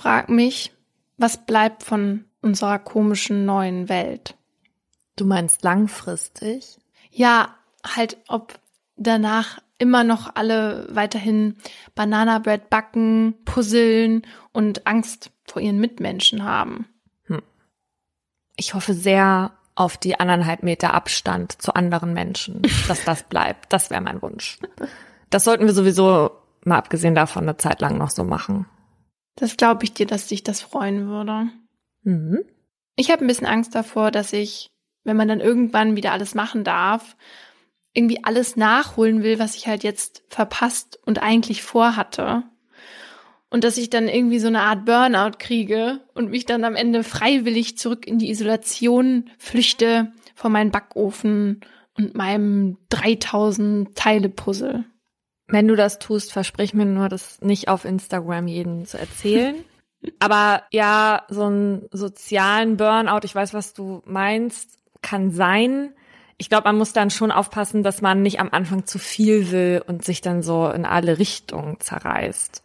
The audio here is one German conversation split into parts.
frage mich, was bleibt von unserer komischen neuen Welt? Du meinst langfristig? Ja, halt, ob danach immer noch alle weiterhin Banana Bread backen, puzzeln und Angst vor ihren Mitmenschen haben. Hm. Ich hoffe sehr auf die anderthalb Meter Abstand zu anderen Menschen, dass das bleibt. Das wäre mein Wunsch. Das sollten wir sowieso mal abgesehen davon eine Zeit lang noch so machen. Das glaube ich dir, dass dich das freuen würde. Mhm. Ich habe ein bisschen Angst davor, dass ich, wenn man dann irgendwann wieder alles machen darf, irgendwie alles nachholen will, was ich halt jetzt verpasst und eigentlich vorhatte. Und dass ich dann irgendwie so eine Art Burnout kriege und mich dann am Ende freiwillig zurück in die Isolation flüchte vor meinen Backofen und meinem 3000 Teile Puzzle. Wenn du das tust, versprich mir nur, das nicht auf Instagram jeden zu erzählen. Aber ja, so einen sozialen Burnout, ich weiß, was du meinst, kann sein. Ich glaube, man muss dann schon aufpassen, dass man nicht am Anfang zu viel will und sich dann so in alle Richtungen zerreißt.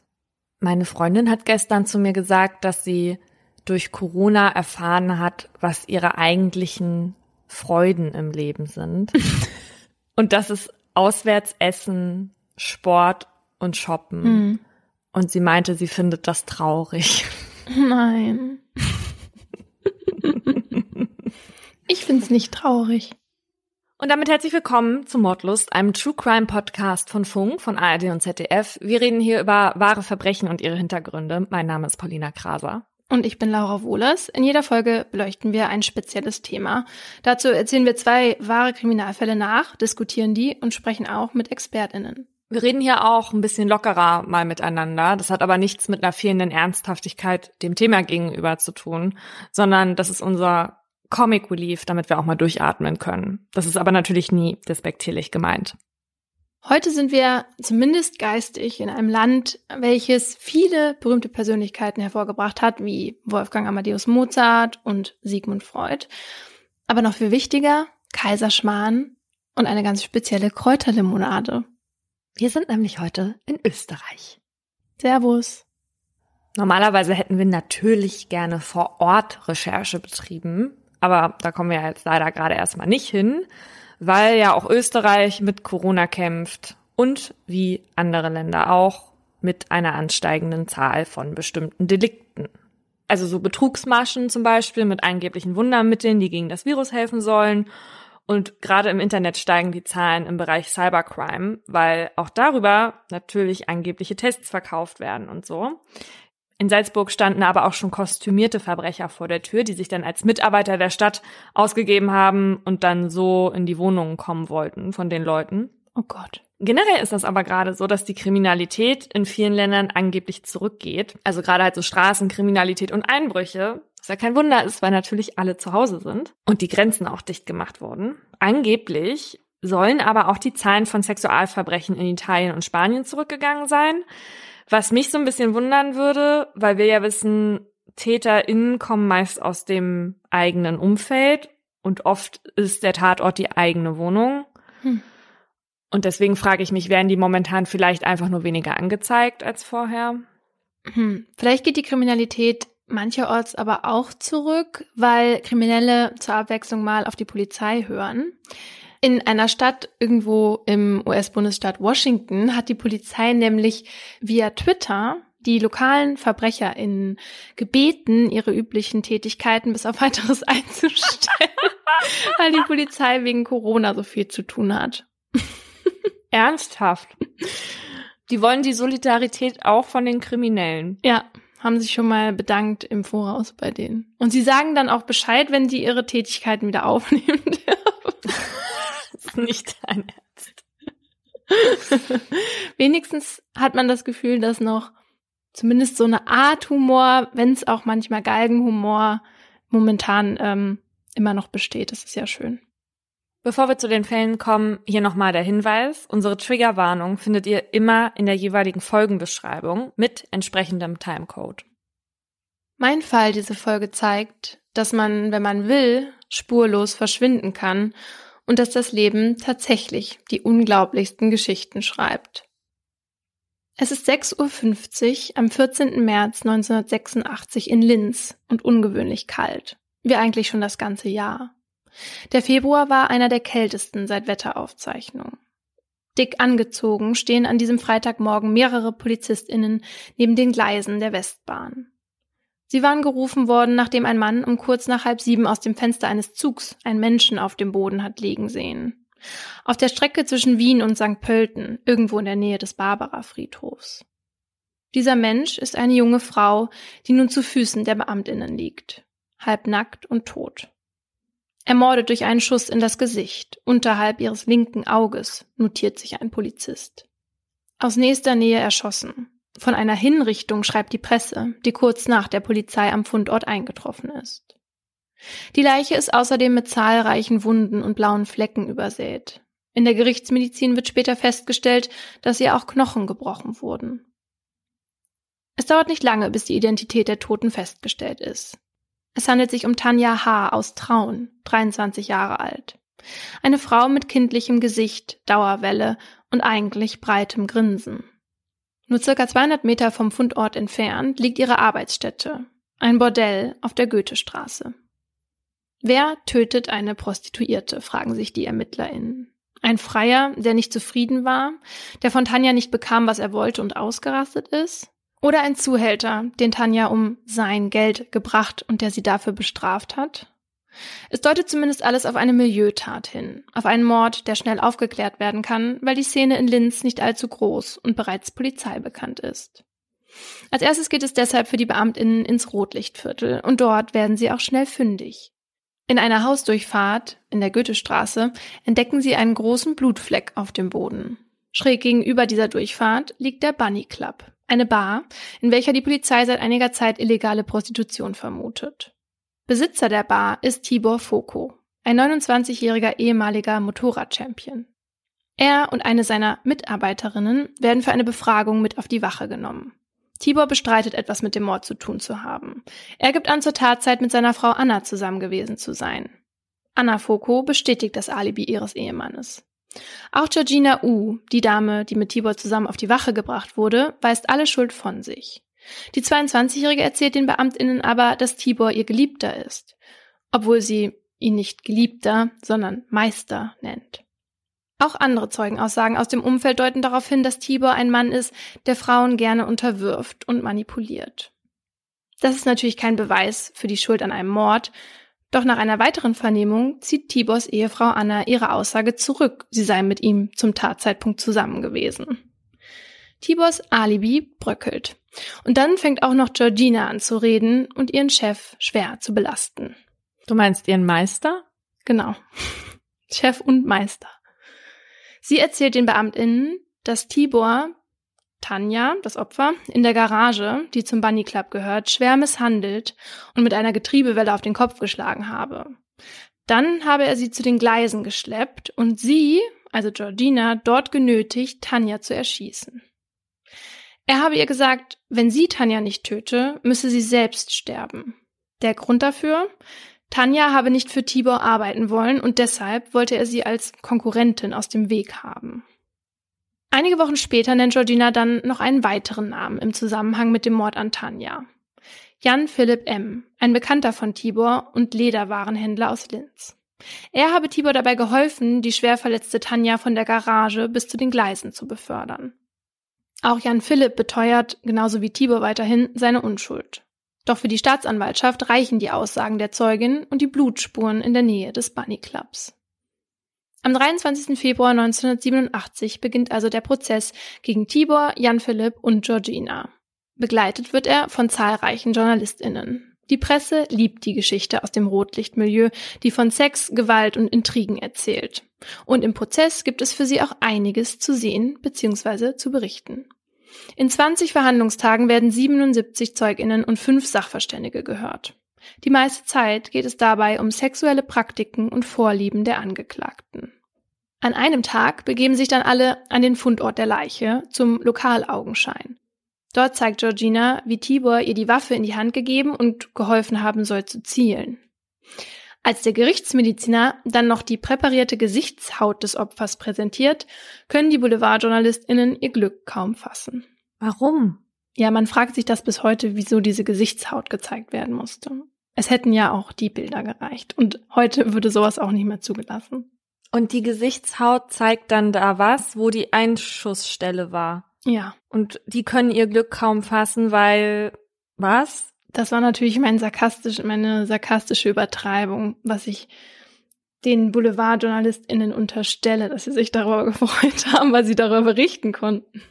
Meine Freundin hat gestern zu mir gesagt, dass sie durch Corona erfahren hat, was ihre eigentlichen Freuden im Leben sind. und das ist Auswärtsessen, Sport und Shoppen. Mhm. Und sie meinte, sie findet das traurig. Nein. ich find's nicht traurig. Und damit herzlich willkommen zu Mordlust, einem True Crime Podcast von Funk, von ARD und ZDF. Wir reden hier über wahre Verbrechen und ihre Hintergründe. Mein Name ist Paulina Kraser. Und ich bin Laura Wohlers. In jeder Folge beleuchten wir ein spezielles Thema. Dazu erzählen wir zwei wahre Kriminalfälle nach, diskutieren die und sprechen auch mit ExpertInnen. Wir reden hier auch ein bisschen lockerer mal miteinander. Das hat aber nichts mit einer fehlenden Ernsthaftigkeit dem Thema gegenüber zu tun, sondern das ist unser Comic Relief, damit wir auch mal durchatmen können. Das ist aber natürlich nie despektierlich gemeint. Heute sind wir zumindest geistig in einem Land, welches viele berühmte Persönlichkeiten hervorgebracht hat, wie Wolfgang Amadeus Mozart und Sigmund Freud. Aber noch viel wichtiger, Kaiserschmarrn und eine ganz spezielle Kräuterlimonade. Wir sind nämlich heute in Österreich. Servus. Normalerweise hätten wir natürlich gerne vor Ort Recherche betrieben, aber da kommen wir jetzt leider gerade erstmal nicht hin, weil ja auch Österreich mit Corona kämpft und wie andere Länder auch mit einer ansteigenden Zahl von bestimmten Delikten. Also so Betrugsmaschen zum Beispiel mit angeblichen Wundermitteln, die gegen das Virus helfen sollen und gerade im Internet steigen die Zahlen im Bereich Cybercrime, weil auch darüber natürlich angebliche Tests verkauft werden und so. In Salzburg standen aber auch schon kostümierte Verbrecher vor der Tür, die sich dann als Mitarbeiter der Stadt ausgegeben haben und dann so in die Wohnungen kommen wollten von den Leuten. Oh Gott. Generell ist das aber gerade so, dass die Kriminalität in vielen Ländern angeblich zurückgeht. Also gerade halt so Straßenkriminalität und Einbrüche was ja kein Wunder ist, weil natürlich alle zu Hause sind und die Grenzen auch dicht gemacht wurden. Angeblich sollen aber auch die Zahlen von Sexualverbrechen in Italien und Spanien zurückgegangen sein. Was mich so ein bisschen wundern würde, weil wir ja wissen, TäterInnen kommen meist aus dem eigenen Umfeld und oft ist der Tatort die eigene Wohnung. Hm. Und deswegen frage ich mich, werden die momentan vielleicht einfach nur weniger angezeigt als vorher? Hm. Vielleicht geht die Kriminalität mancherorts aber auch zurück, weil Kriminelle zur Abwechslung mal auf die Polizei hören. In einer Stadt irgendwo im US-Bundesstaat Washington hat die Polizei nämlich via Twitter die lokalen VerbrecherInnen gebeten, ihre üblichen Tätigkeiten bis auf weiteres einzustellen, weil die Polizei wegen Corona so viel zu tun hat. Ernsthaft? Die wollen die Solidarität auch von den Kriminellen. Ja, haben sich schon mal bedankt im Voraus bei denen. Und sie sagen dann auch Bescheid, wenn sie ihre Tätigkeiten wieder aufnehmen dürfen. das ist nicht dein Ernst. Wenigstens hat man das Gefühl, dass noch zumindest so eine Art Humor, wenn es auch manchmal Galgenhumor momentan ähm, immer noch besteht. Das ist ja schön. Bevor wir zu den Fällen kommen, hier nochmal der Hinweis. Unsere Triggerwarnung findet ihr immer in der jeweiligen Folgenbeschreibung mit entsprechendem Timecode. Mein Fall diese Folge zeigt, dass man, wenn man will, spurlos verschwinden kann und dass das Leben tatsächlich die unglaublichsten Geschichten schreibt. Es ist 6.50 Uhr am 14. März 1986 in Linz und ungewöhnlich kalt, wie eigentlich schon das ganze Jahr. Der Februar war einer der kältesten seit Wetteraufzeichnung. Dick angezogen stehen an diesem Freitagmorgen mehrere PolizistInnen neben den Gleisen der Westbahn. Sie waren gerufen worden, nachdem ein Mann um kurz nach halb sieben aus dem Fenster eines Zugs einen Menschen auf dem Boden hat liegen sehen. Auf der Strecke zwischen Wien und St. Pölten, irgendwo in der Nähe des Barbara-Friedhofs. Dieser Mensch ist eine junge Frau, die nun zu Füßen der Beamtinnen liegt, halbnackt und tot. Ermordet durch einen Schuss in das Gesicht, unterhalb ihres linken Auges, notiert sich ein Polizist. Aus nächster Nähe erschossen. Von einer Hinrichtung schreibt die Presse, die kurz nach der Polizei am Fundort eingetroffen ist. Die Leiche ist außerdem mit zahlreichen Wunden und blauen Flecken übersät. In der Gerichtsmedizin wird später festgestellt, dass ihr auch Knochen gebrochen wurden. Es dauert nicht lange, bis die Identität der Toten festgestellt ist. Es handelt sich um Tanja H. aus Traun, 23 Jahre alt. Eine Frau mit kindlichem Gesicht, Dauerwelle und eigentlich breitem Grinsen. Nur circa 200 Meter vom Fundort entfernt liegt ihre Arbeitsstätte, ein Bordell auf der Goethestraße. Wer tötet eine Prostituierte, fragen sich die ErmittlerInnen. Ein Freier, der nicht zufrieden war, der von Tanja nicht bekam, was er wollte und ausgerastet ist? Oder ein Zuhälter, den Tanja um sein Geld gebracht und der sie dafür bestraft hat? Es deutet zumindest alles auf eine Milieutat hin, auf einen Mord, der schnell aufgeklärt werden kann, weil die Szene in Linz nicht allzu groß und bereits Polizei bekannt ist. Als erstes geht es deshalb für die Beamtinnen ins Rotlichtviertel und dort werden sie auch schnell fündig. In einer Hausdurchfahrt in der Goethestraße entdecken sie einen großen Blutfleck auf dem Boden. Schräg gegenüber dieser Durchfahrt liegt der Bunny Club, eine Bar, in welcher die Polizei seit einiger Zeit illegale Prostitution vermutet. Besitzer der Bar ist Tibor Foko, ein 29-jähriger ehemaliger Motorradchampion. Er und eine seiner Mitarbeiterinnen werden für eine Befragung mit auf die Wache genommen. Tibor bestreitet etwas mit dem Mord zu tun zu haben. Er gibt an, zur Tatzeit mit seiner Frau Anna zusammen gewesen zu sein. Anna Foko bestätigt das Alibi ihres Ehemannes. Auch Georgina U, die Dame, die mit Tibor zusammen auf die Wache gebracht wurde, weist alle Schuld von sich. Die 22-Jährige erzählt den BeamtInnen aber, dass Tibor ihr Geliebter ist, obwohl sie ihn nicht Geliebter, sondern Meister nennt. Auch andere Zeugenaussagen aus dem Umfeld deuten darauf hin, dass Tibor ein Mann ist, der Frauen gerne unterwirft und manipuliert. Das ist natürlich kein Beweis für die Schuld an einem Mord, doch nach einer weiteren Vernehmung zieht Tibors Ehefrau Anna ihre Aussage zurück, sie sei mit ihm zum Tatzeitpunkt zusammen gewesen. Tibors Alibi bröckelt. Und dann fängt auch noch Georgina an zu reden und ihren Chef schwer zu belasten. Du meinst ihren Meister? Genau. Chef und Meister. Sie erzählt den BeamtInnen, dass Tibor Tanja, das Opfer, in der Garage, die zum Bunny Club gehört, schwer misshandelt und mit einer Getriebewelle auf den Kopf geschlagen habe. Dann habe er sie zu den Gleisen geschleppt und sie, also Georgina, dort genötigt, Tanja zu erschießen. Er habe ihr gesagt, wenn sie Tanja nicht töte, müsse sie selbst sterben. Der Grund dafür? Tanja habe nicht für Tibor arbeiten wollen und deshalb wollte er sie als Konkurrentin aus dem Weg haben. Einige Wochen später nennt Georgina dann noch einen weiteren Namen im Zusammenhang mit dem Mord an Tanja. Jan Philipp M., ein Bekannter von Tibor und Lederwarenhändler aus Linz. Er habe Tibor dabei geholfen, die schwer verletzte Tanja von der Garage bis zu den Gleisen zu befördern. Auch Jan Philipp beteuert, genauso wie Tibor weiterhin, seine Unschuld. Doch für die Staatsanwaltschaft reichen die Aussagen der Zeugin und die Blutspuren in der Nähe des Bunny Clubs. Am 23. Februar 1987 beginnt also der Prozess gegen Tibor, Jan Philipp und Georgina. Begleitet wird er von zahlreichen JournalistInnen. Die Presse liebt die Geschichte aus dem Rotlichtmilieu, die von Sex, Gewalt und Intrigen erzählt. Und im Prozess gibt es für sie auch einiges zu sehen bzw. zu berichten. In 20 Verhandlungstagen werden 77 Zeuginnen und fünf Sachverständige gehört. Die meiste Zeit geht es dabei um sexuelle Praktiken und Vorlieben der Angeklagten. An einem Tag begeben sich dann alle an den Fundort der Leiche zum Lokalaugenschein. Dort zeigt Georgina, wie Tibor ihr die Waffe in die Hand gegeben und geholfen haben soll zu zielen. Als der Gerichtsmediziner dann noch die präparierte Gesichtshaut des Opfers präsentiert, können die Boulevardjournalistinnen ihr Glück kaum fassen. Warum? Ja, man fragt sich das bis heute, wieso diese Gesichtshaut gezeigt werden musste. Es hätten ja auch die Bilder gereicht. Und heute würde sowas auch nicht mehr zugelassen. Und die Gesichtshaut zeigt dann da was, wo die Einschussstelle war. Ja. Und die können ihr Glück kaum fassen, weil was? Das war natürlich mein sarkastisch, meine sarkastische Übertreibung, was ich den Boulevardjournalistinnen unterstelle, dass sie sich darüber gefreut haben, weil sie darüber berichten konnten.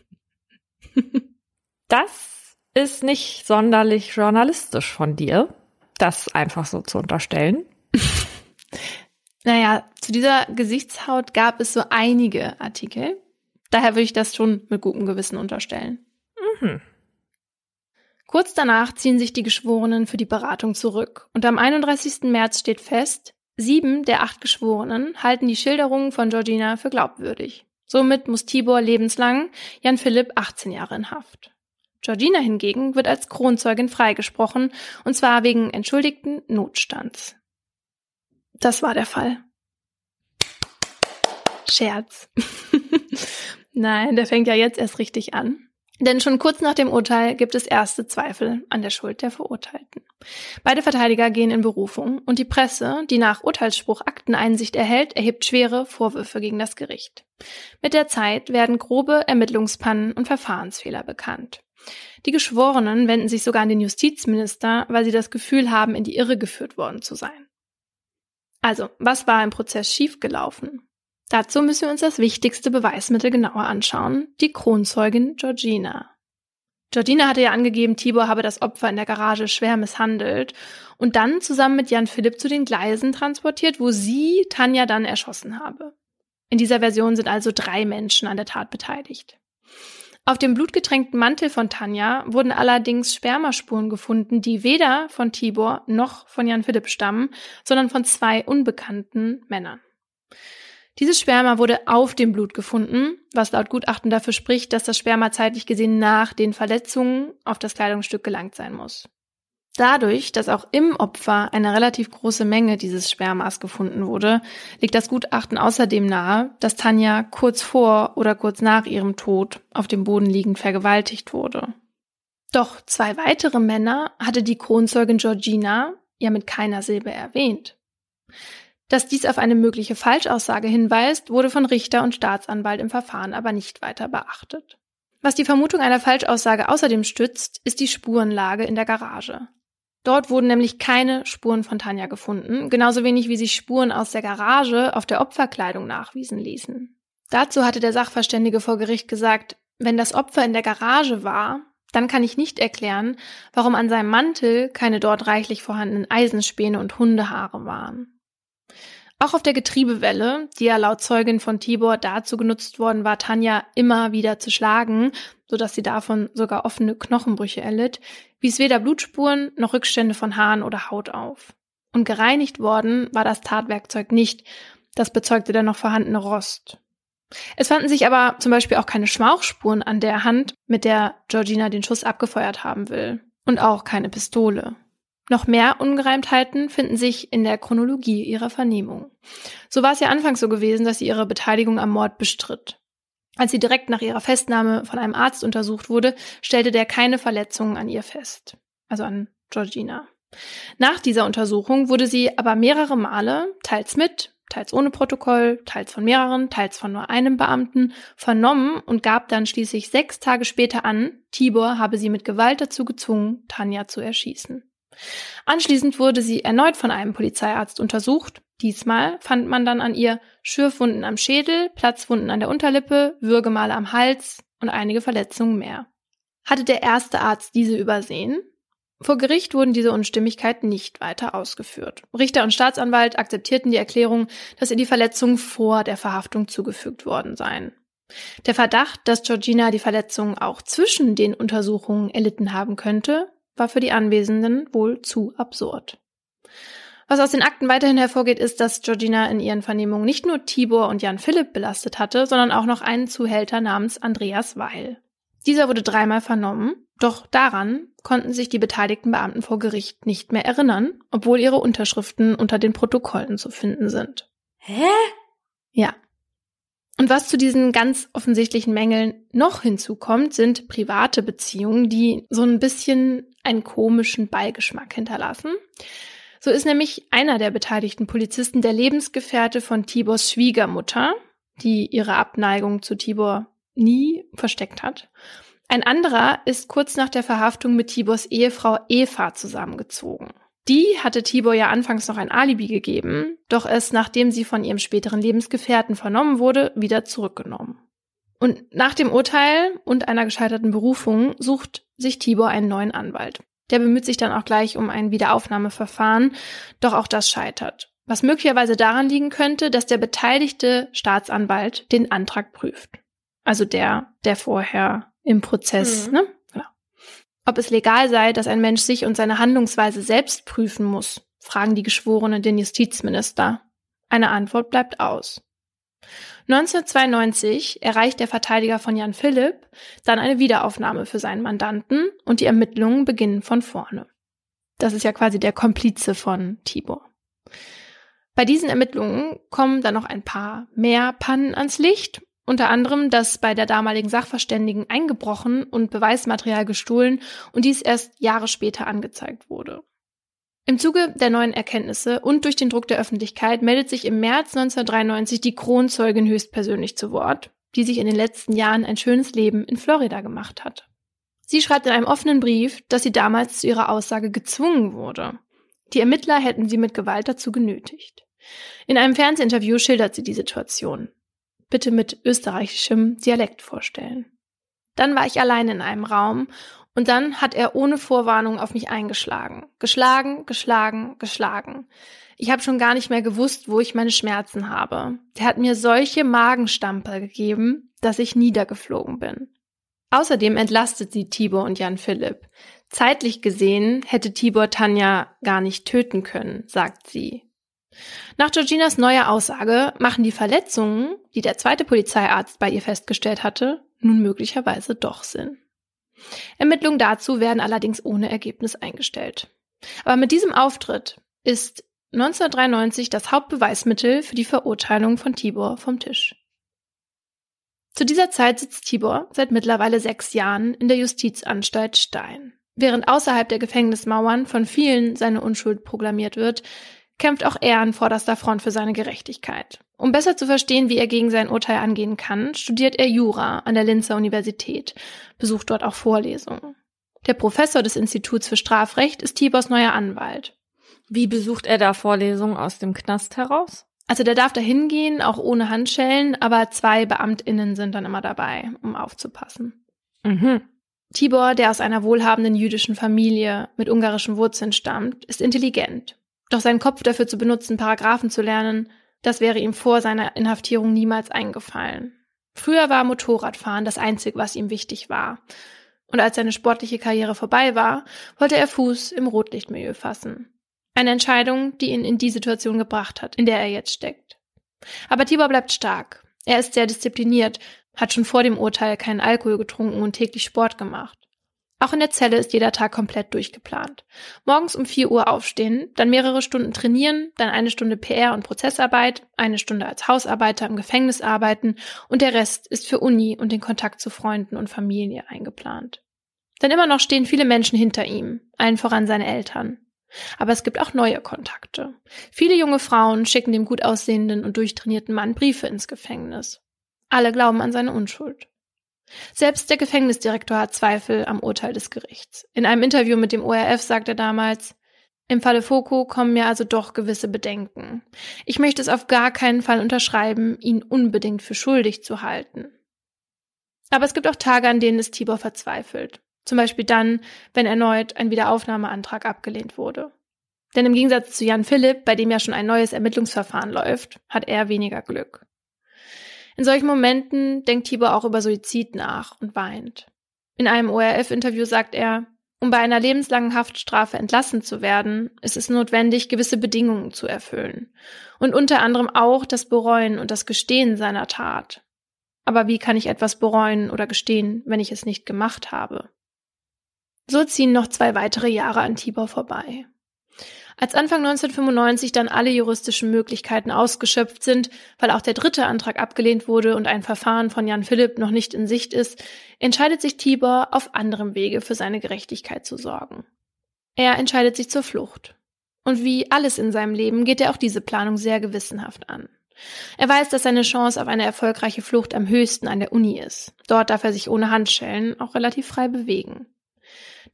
das ist nicht sonderlich journalistisch von dir, das einfach so zu unterstellen. naja, zu dieser Gesichtshaut gab es so einige Artikel. Daher würde ich das schon mit gutem Gewissen unterstellen. Mhm. Kurz danach ziehen sich die Geschworenen für die Beratung zurück und am 31. März steht fest, Sieben der acht Geschworenen halten die Schilderungen von Georgina für glaubwürdig. Somit muss Tibor lebenslang, Jan Philipp 18 Jahre in Haft. Georgina hingegen wird als Kronzeugin freigesprochen, und zwar wegen entschuldigten Notstands. Das war der Fall. Scherz. Nein, der fängt ja jetzt erst richtig an. Denn schon kurz nach dem Urteil gibt es erste Zweifel an der Schuld der Verurteilten. Beide Verteidiger gehen in Berufung und die Presse, die nach Urteilsspruch Akteneinsicht erhält, erhebt schwere Vorwürfe gegen das Gericht. Mit der Zeit werden grobe Ermittlungspannen und Verfahrensfehler bekannt. Die Geschworenen wenden sich sogar an den Justizminister, weil sie das Gefühl haben, in die Irre geführt worden zu sein. Also, was war im Prozess schiefgelaufen? Dazu müssen wir uns das wichtigste Beweismittel genauer anschauen, die Kronzeugin Georgina. Georgina hatte ja angegeben, Tibor habe das Opfer in der Garage schwer misshandelt und dann zusammen mit Jan Philipp zu den Gleisen transportiert, wo sie Tanja dann erschossen habe. In dieser Version sind also drei Menschen an der Tat beteiligt. Auf dem blutgetränkten Mantel von Tanja wurden allerdings Spermaspuren gefunden, die weder von Tibor noch von Jan Philipp stammen, sondern von zwei unbekannten Männern. Dieses Sperma wurde auf dem Blut gefunden, was laut Gutachten dafür spricht, dass das Sperma zeitlich gesehen nach den Verletzungen auf das Kleidungsstück gelangt sein muss. Dadurch, dass auch im Opfer eine relativ große Menge dieses Spermas gefunden wurde, liegt das Gutachten außerdem nahe, dass Tanja kurz vor oder kurz nach ihrem Tod auf dem Boden liegend vergewaltigt wurde. Doch zwei weitere Männer hatte die Kronzeugin Georgina ja mit keiner Silbe erwähnt. Dass dies auf eine mögliche Falschaussage hinweist, wurde von Richter und Staatsanwalt im Verfahren aber nicht weiter beachtet. Was die Vermutung einer Falschaussage außerdem stützt, ist die Spurenlage in der Garage. Dort wurden nämlich keine Spuren von Tanja gefunden, genauso wenig wie sich Spuren aus der Garage auf der Opferkleidung nachwiesen ließen. Dazu hatte der Sachverständige vor Gericht gesagt, wenn das Opfer in der Garage war, dann kann ich nicht erklären, warum an seinem Mantel keine dort reichlich vorhandenen Eisenspäne und Hundehaare waren. Auch auf der Getriebewelle, die ja laut Zeugin von Tibor dazu genutzt worden war, Tanja immer wieder zu schlagen, sodass sie davon sogar offene Knochenbrüche erlitt, wies weder Blutspuren noch Rückstände von Haaren oder Haut auf. Und gereinigt worden war das Tatwerkzeug nicht, das bezeugte der noch vorhandene Rost. Es fanden sich aber zum Beispiel auch keine Schmauchspuren an der Hand, mit der Georgina den Schuss abgefeuert haben will. Und auch keine Pistole. Noch mehr Ungereimtheiten finden sich in der Chronologie ihrer Vernehmung. So war es ja anfangs so gewesen, dass sie ihre Beteiligung am Mord bestritt. Als sie direkt nach ihrer Festnahme von einem Arzt untersucht wurde, stellte der keine Verletzungen an ihr fest. Also an Georgina. Nach dieser Untersuchung wurde sie aber mehrere Male, teils mit, teils ohne Protokoll, teils von mehreren, teils von nur einem Beamten, vernommen und gab dann schließlich sechs Tage später an, Tibor habe sie mit Gewalt dazu gezwungen, Tanja zu erschießen. Anschließend wurde sie erneut von einem Polizeiarzt untersucht. Diesmal fand man dann an ihr Schürfwunden am Schädel, Platzwunden an der Unterlippe, Würgemale am Hals und einige Verletzungen mehr. Hatte der erste Arzt diese übersehen? Vor Gericht wurden diese Unstimmigkeiten nicht weiter ausgeführt. Richter und Staatsanwalt akzeptierten die Erklärung, dass ihr die Verletzungen vor der Verhaftung zugefügt worden seien. Der Verdacht, dass Georgina die Verletzungen auch zwischen den Untersuchungen erlitten haben könnte, war für die Anwesenden wohl zu absurd. Was aus den Akten weiterhin hervorgeht, ist, dass Georgina in ihren Vernehmungen nicht nur Tibor und Jan Philipp belastet hatte, sondern auch noch einen Zuhälter namens Andreas Weil. Dieser wurde dreimal vernommen, doch daran konnten sich die beteiligten Beamten vor Gericht nicht mehr erinnern, obwohl ihre Unterschriften unter den Protokollen zu finden sind. Hä? Ja. Und was zu diesen ganz offensichtlichen Mängeln noch hinzukommt, sind private Beziehungen, die so ein bisschen einen komischen Beigeschmack hinterlassen. So ist nämlich einer der beteiligten Polizisten der Lebensgefährte von Tibors Schwiegermutter, die ihre Abneigung zu Tibor nie versteckt hat. Ein anderer ist kurz nach der Verhaftung mit Tibors Ehefrau Eva zusammengezogen. Die hatte Tibor ja anfangs noch ein Alibi gegeben, doch es, nachdem sie von ihrem späteren Lebensgefährten vernommen wurde, wieder zurückgenommen. Und nach dem Urteil und einer gescheiterten Berufung sucht sich Tibor einen neuen Anwalt. Der bemüht sich dann auch gleich um ein Wiederaufnahmeverfahren, doch auch das scheitert. Was möglicherweise daran liegen könnte, dass der beteiligte Staatsanwalt den Antrag prüft. Also der, der vorher im Prozess, mhm. ne? Genau. Ob es legal sei, dass ein Mensch sich und seine Handlungsweise selbst prüfen muss, fragen die Geschworenen den Justizminister. Eine Antwort bleibt aus. 1992 erreicht der Verteidiger von Jan Philipp dann eine Wiederaufnahme für seinen Mandanten und die Ermittlungen beginnen von vorne. Das ist ja quasi der Komplize von Tibor. Bei diesen Ermittlungen kommen dann noch ein paar mehr Pannen ans Licht unter anderem, dass bei der damaligen Sachverständigen eingebrochen und Beweismaterial gestohlen und dies erst Jahre später angezeigt wurde. Im Zuge der neuen Erkenntnisse und durch den Druck der Öffentlichkeit meldet sich im März 1993 die Kronzeugin höchstpersönlich zu Wort, die sich in den letzten Jahren ein schönes Leben in Florida gemacht hat. Sie schreibt in einem offenen Brief, dass sie damals zu ihrer Aussage gezwungen wurde. Die Ermittler hätten sie mit Gewalt dazu genötigt. In einem Fernsehinterview schildert sie die Situation bitte mit österreichischem Dialekt vorstellen. Dann war ich allein in einem Raum und dann hat er ohne Vorwarnung auf mich eingeschlagen. Geschlagen, geschlagen, geschlagen. Ich habe schon gar nicht mehr gewusst, wo ich meine Schmerzen habe. Der hat mir solche Magenstamper gegeben, dass ich niedergeflogen bin. Außerdem entlastet sie Tibor und Jan Philipp. Zeitlich gesehen hätte Tibor Tanja gar nicht töten können, sagt sie. Nach Georginas neuer Aussage machen die Verletzungen, die der zweite Polizeiarzt bei ihr festgestellt hatte, nun möglicherweise doch Sinn. Ermittlungen dazu werden allerdings ohne Ergebnis eingestellt. Aber mit diesem Auftritt ist 1993 das Hauptbeweismittel für die Verurteilung von Tibor vom Tisch. Zu dieser Zeit sitzt Tibor seit mittlerweile sechs Jahren in der Justizanstalt Stein. Während außerhalb der Gefängnismauern von vielen seine Unschuld proklamiert wird, kämpft auch er an vorderster Front für seine Gerechtigkeit. Um besser zu verstehen, wie er gegen sein Urteil angehen kann, studiert er Jura an der Linzer Universität, besucht dort auch Vorlesungen. Der Professor des Instituts für Strafrecht ist Tibors neuer Anwalt. Wie besucht er da Vorlesungen aus dem Knast heraus? Also der darf da hingehen, auch ohne Handschellen, aber zwei BeamtInnen sind dann immer dabei, um aufzupassen. Mhm. Tibor, der aus einer wohlhabenden jüdischen Familie mit ungarischen Wurzeln stammt, ist intelligent doch seinen Kopf dafür zu benutzen, Paragraphen zu lernen, das wäre ihm vor seiner Inhaftierung niemals eingefallen. Früher war Motorradfahren das Einzige, was ihm wichtig war. Und als seine sportliche Karriere vorbei war, wollte er Fuß im Rotlichtmilieu fassen. Eine Entscheidung, die ihn in die Situation gebracht hat, in der er jetzt steckt. Aber Tibor bleibt stark. Er ist sehr diszipliniert, hat schon vor dem Urteil keinen Alkohol getrunken und täglich Sport gemacht. Auch in der Zelle ist jeder Tag komplett durchgeplant. Morgens um 4 Uhr aufstehen, dann mehrere Stunden trainieren, dann eine Stunde PR und Prozessarbeit, eine Stunde als Hausarbeiter im Gefängnis arbeiten und der Rest ist für Uni und den Kontakt zu Freunden und Familie eingeplant. Denn immer noch stehen viele Menschen hinter ihm, allen voran seine Eltern. Aber es gibt auch neue Kontakte. Viele junge Frauen schicken dem gut aussehenden und durchtrainierten Mann Briefe ins Gefängnis. Alle glauben an seine Unschuld. Selbst der Gefängnisdirektor hat Zweifel am Urteil des Gerichts. In einem Interview mit dem ORF sagt er damals, im Falle Foko kommen mir also doch gewisse Bedenken. Ich möchte es auf gar keinen Fall unterschreiben, ihn unbedingt für schuldig zu halten. Aber es gibt auch Tage, an denen es Tibor verzweifelt. Zum Beispiel dann, wenn erneut ein Wiederaufnahmeantrag abgelehnt wurde. Denn im Gegensatz zu Jan Philipp, bei dem ja schon ein neues Ermittlungsverfahren läuft, hat er weniger Glück. In solchen Momenten denkt Tibor auch über Suizid nach und weint. In einem ORF-Interview sagt er, um bei einer lebenslangen Haftstrafe entlassen zu werden, ist es notwendig, gewisse Bedingungen zu erfüllen. Und unter anderem auch das Bereuen und das Gestehen seiner Tat. Aber wie kann ich etwas bereuen oder gestehen, wenn ich es nicht gemacht habe? So ziehen noch zwei weitere Jahre an Tibor vorbei. Als Anfang 1995 dann alle juristischen Möglichkeiten ausgeschöpft sind, weil auch der dritte Antrag abgelehnt wurde und ein Verfahren von Jan Philipp noch nicht in Sicht ist, entscheidet sich Tibor, auf anderem Wege für seine Gerechtigkeit zu sorgen. Er entscheidet sich zur Flucht. Und wie alles in seinem Leben geht er auch diese Planung sehr gewissenhaft an. Er weiß, dass seine Chance auf eine erfolgreiche Flucht am höchsten an der Uni ist. Dort darf er sich ohne Handschellen auch relativ frei bewegen.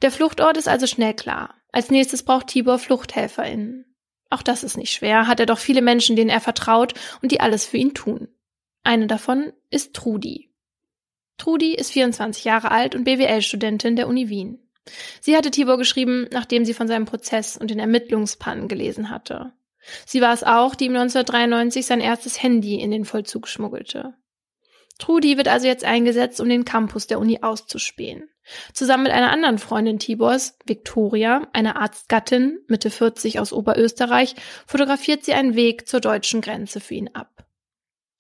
Der Fluchtort ist also schnell klar. Als nächstes braucht Tibor FluchthelferInnen. Auch das ist nicht schwer, hat er doch viele Menschen, denen er vertraut und die alles für ihn tun. Eine davon ist Trudi. Trudi ist 24 Jahre alt und BWL-Studentin der Uni Wien. Sie hatte Tibor geschrieben, nachdem sie von seinem Prozess und den Ermittlungspannen gelesen hatte. Sie war es auch, die ihm 1993 sein erstes Handy in den Vollzug schmuggelte. Trudi wird also jetzt eingesetzt, um den Campus der Uni auszuspähen. Zusammen mit einer anderen Freundin Tibors, Victoria, einer Arztgattin, Mitte 40 aus Oberösterreich, fotografiert sie einen Weg zur deutschen Grenze für ihn ab.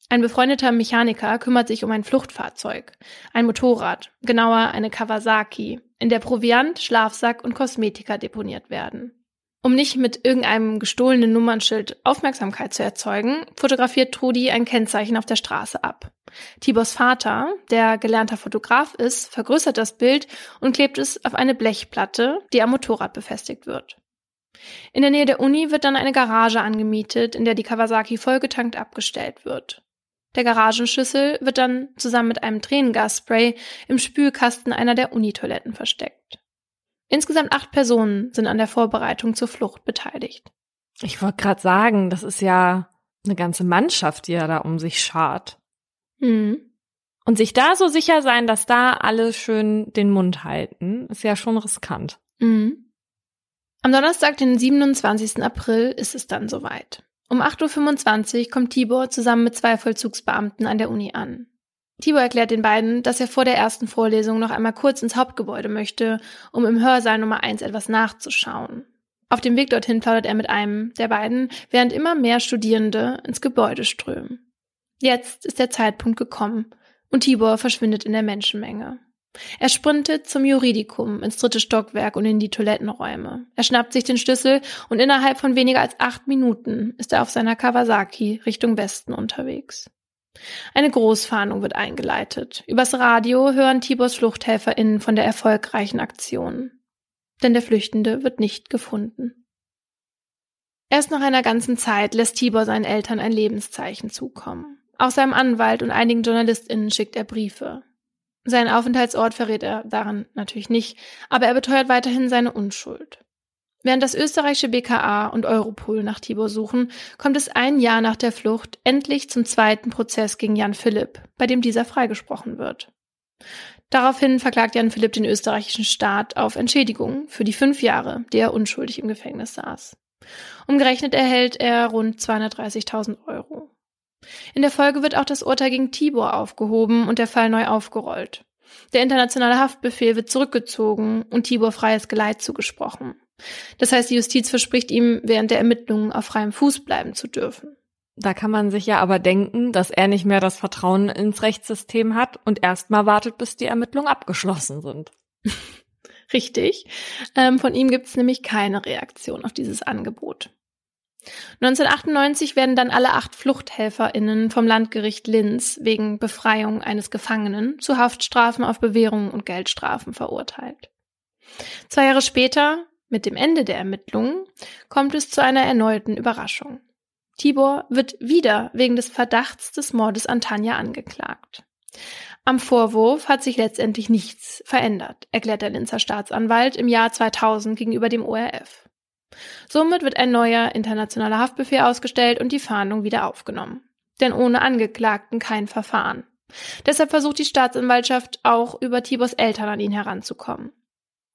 Ein befreundeter Mechaniker kümmert sich um ein Fluchtfahrzeug, ein Motorrad, genauer eine Kawasaki, in der Proviant, Schlafsack und Kosmetika deponiert werden. Um nicht mit irgendeinem gestohlenen Nummernschild Aufmerksamkeit zu erzeugen, fotografiert Trudi ein Kennzeichen auf der Straße ab. Tibors Vater, der gelernter Fotograf ist, vergrößert das Bild und klebt es auf eine Blechplatte, die am Motorrad befestigt wird. In der Nähe der Uni wird dann eine Garage angemietet, in der die Kawasaki vollgetankt abgestellt wird. Der Garagenschlüssel wird dann zusammen mit einem Tränengasspray im Spülkasten einer der Unitoiletten versteckt. Insgesamt acht Personen sind an der Vorbereitung zur Flucht beteiligt. Ich wollte gerade sagen, das ist ja eine ganze Mannschaft, die ja da um sich schart. Mhm. Und sich da so sicher sein, dass da alle schön den Mund halten, ist ja schon riskant. Mhm. Am Donnerstag, den 27. April, ist es dann soweit. Um 8.25 Uhr kommt Tibor zusammen mit zwei Vollzugsbeamten an der Uni an. Tibor erklärt den beiden, dass er vor der ersten Vorlesung noch einmal kurz ins Hauptgebäude möchte, um im Hörsaal Nummer 1 etwas nachzuschauen. Auf dem Weg dorthin plaudert er mit einem der beiden, während immer mehr Studierende ins Gebäude strömen. Jetzt ist der Zeitpunkt gekommen und Tibor verschwindet in der Menschenmenge. Er sprintet zum Juridikum ins dritte Stockwerk und in die Toilettenräume. Er schnappt sich den Schlüssel und innerhalb von weniger als acht Minuten ist er auf seiner Kawasaki Richtung Westen unterwegs. Eine Großfahndung wird eingeleitet. Übers Radio hören Tibors FluchthelferInnen von der erfolgreichen Aktion. Denn der Flüchtende wird nicht gefunden. Erst nach einer ganzen Zeit lässt Tibor seinen Eltern ein Lebenszeichen zukommen. Auch seinem Anwalt und einigen JournalistInnen schickt er Briefe. Seinen Aufenthaltsort verrät er daran natürlich nicht, aber er beteuert weiterhin seine Unschuld. Während das österreichische BKA und Europol nach Tibor suchen, kommt es ein Jahr nach der Flucht endlich zum zweiten Prozess gegen Jan Philipp, bei dem dieser freigesprochen wird. Daraufhin verklagt Jan Philipp den österreichischen Staat auf Entschädigung für die fünf Jahre, die er unschuldig im Gefängnis saß. Umgerechnet erhält er rund 230.000 Euro. In der Folge wird auch das Urteil gegen Tibor aufgehoben und der Fall neu aufgerollt. Der internationale Haftbefehl wird zurückgezogen und Tibor freies Geleit zugesprochen. Das heißt, die Justiz verspricht ihm, während der Ermittlungen auf freiem Fuß bleiben zu dürfen. Da kann man sich ja aber denken, dass er nicht mehr das Vertrauen ins Rechtssystem hat und erstmal wartet, bis die Ermittlungen abgeschlossen sind. Richtig. Ähm, von ihm gibt es nämlich keine Reaktion auf dieses Angebot. 1998 werden dann alle acht FluchthelferInnen vom Landgericht Linz wegen Befreiung eines Gefangenen zu Haftstrafen auf Bewährung und Geldstrafen verurteilt. Zwei Jahre später mit dem Ende der Ermittlungen kommt es zu einer erneuten Überraschung. Tibor wird wieder wegen des Verdachts des Mordes an Tanja angeklagt. Am Vorwurf hat sich letztendlich nichts verändert, erklärt der Linzer Staatsanwalt im Jahr 2000 gegenüber dem ORF. Somit wird ein neuer internationaler Haftbefehl ausgestellt und die Fahndung wieder aufgenommen. Denn ohne Angeklagten kein Verfahren. Deshalb versucht die Staatsanwaltschaft auch über Tibors Eltern an ihn heranzukommen.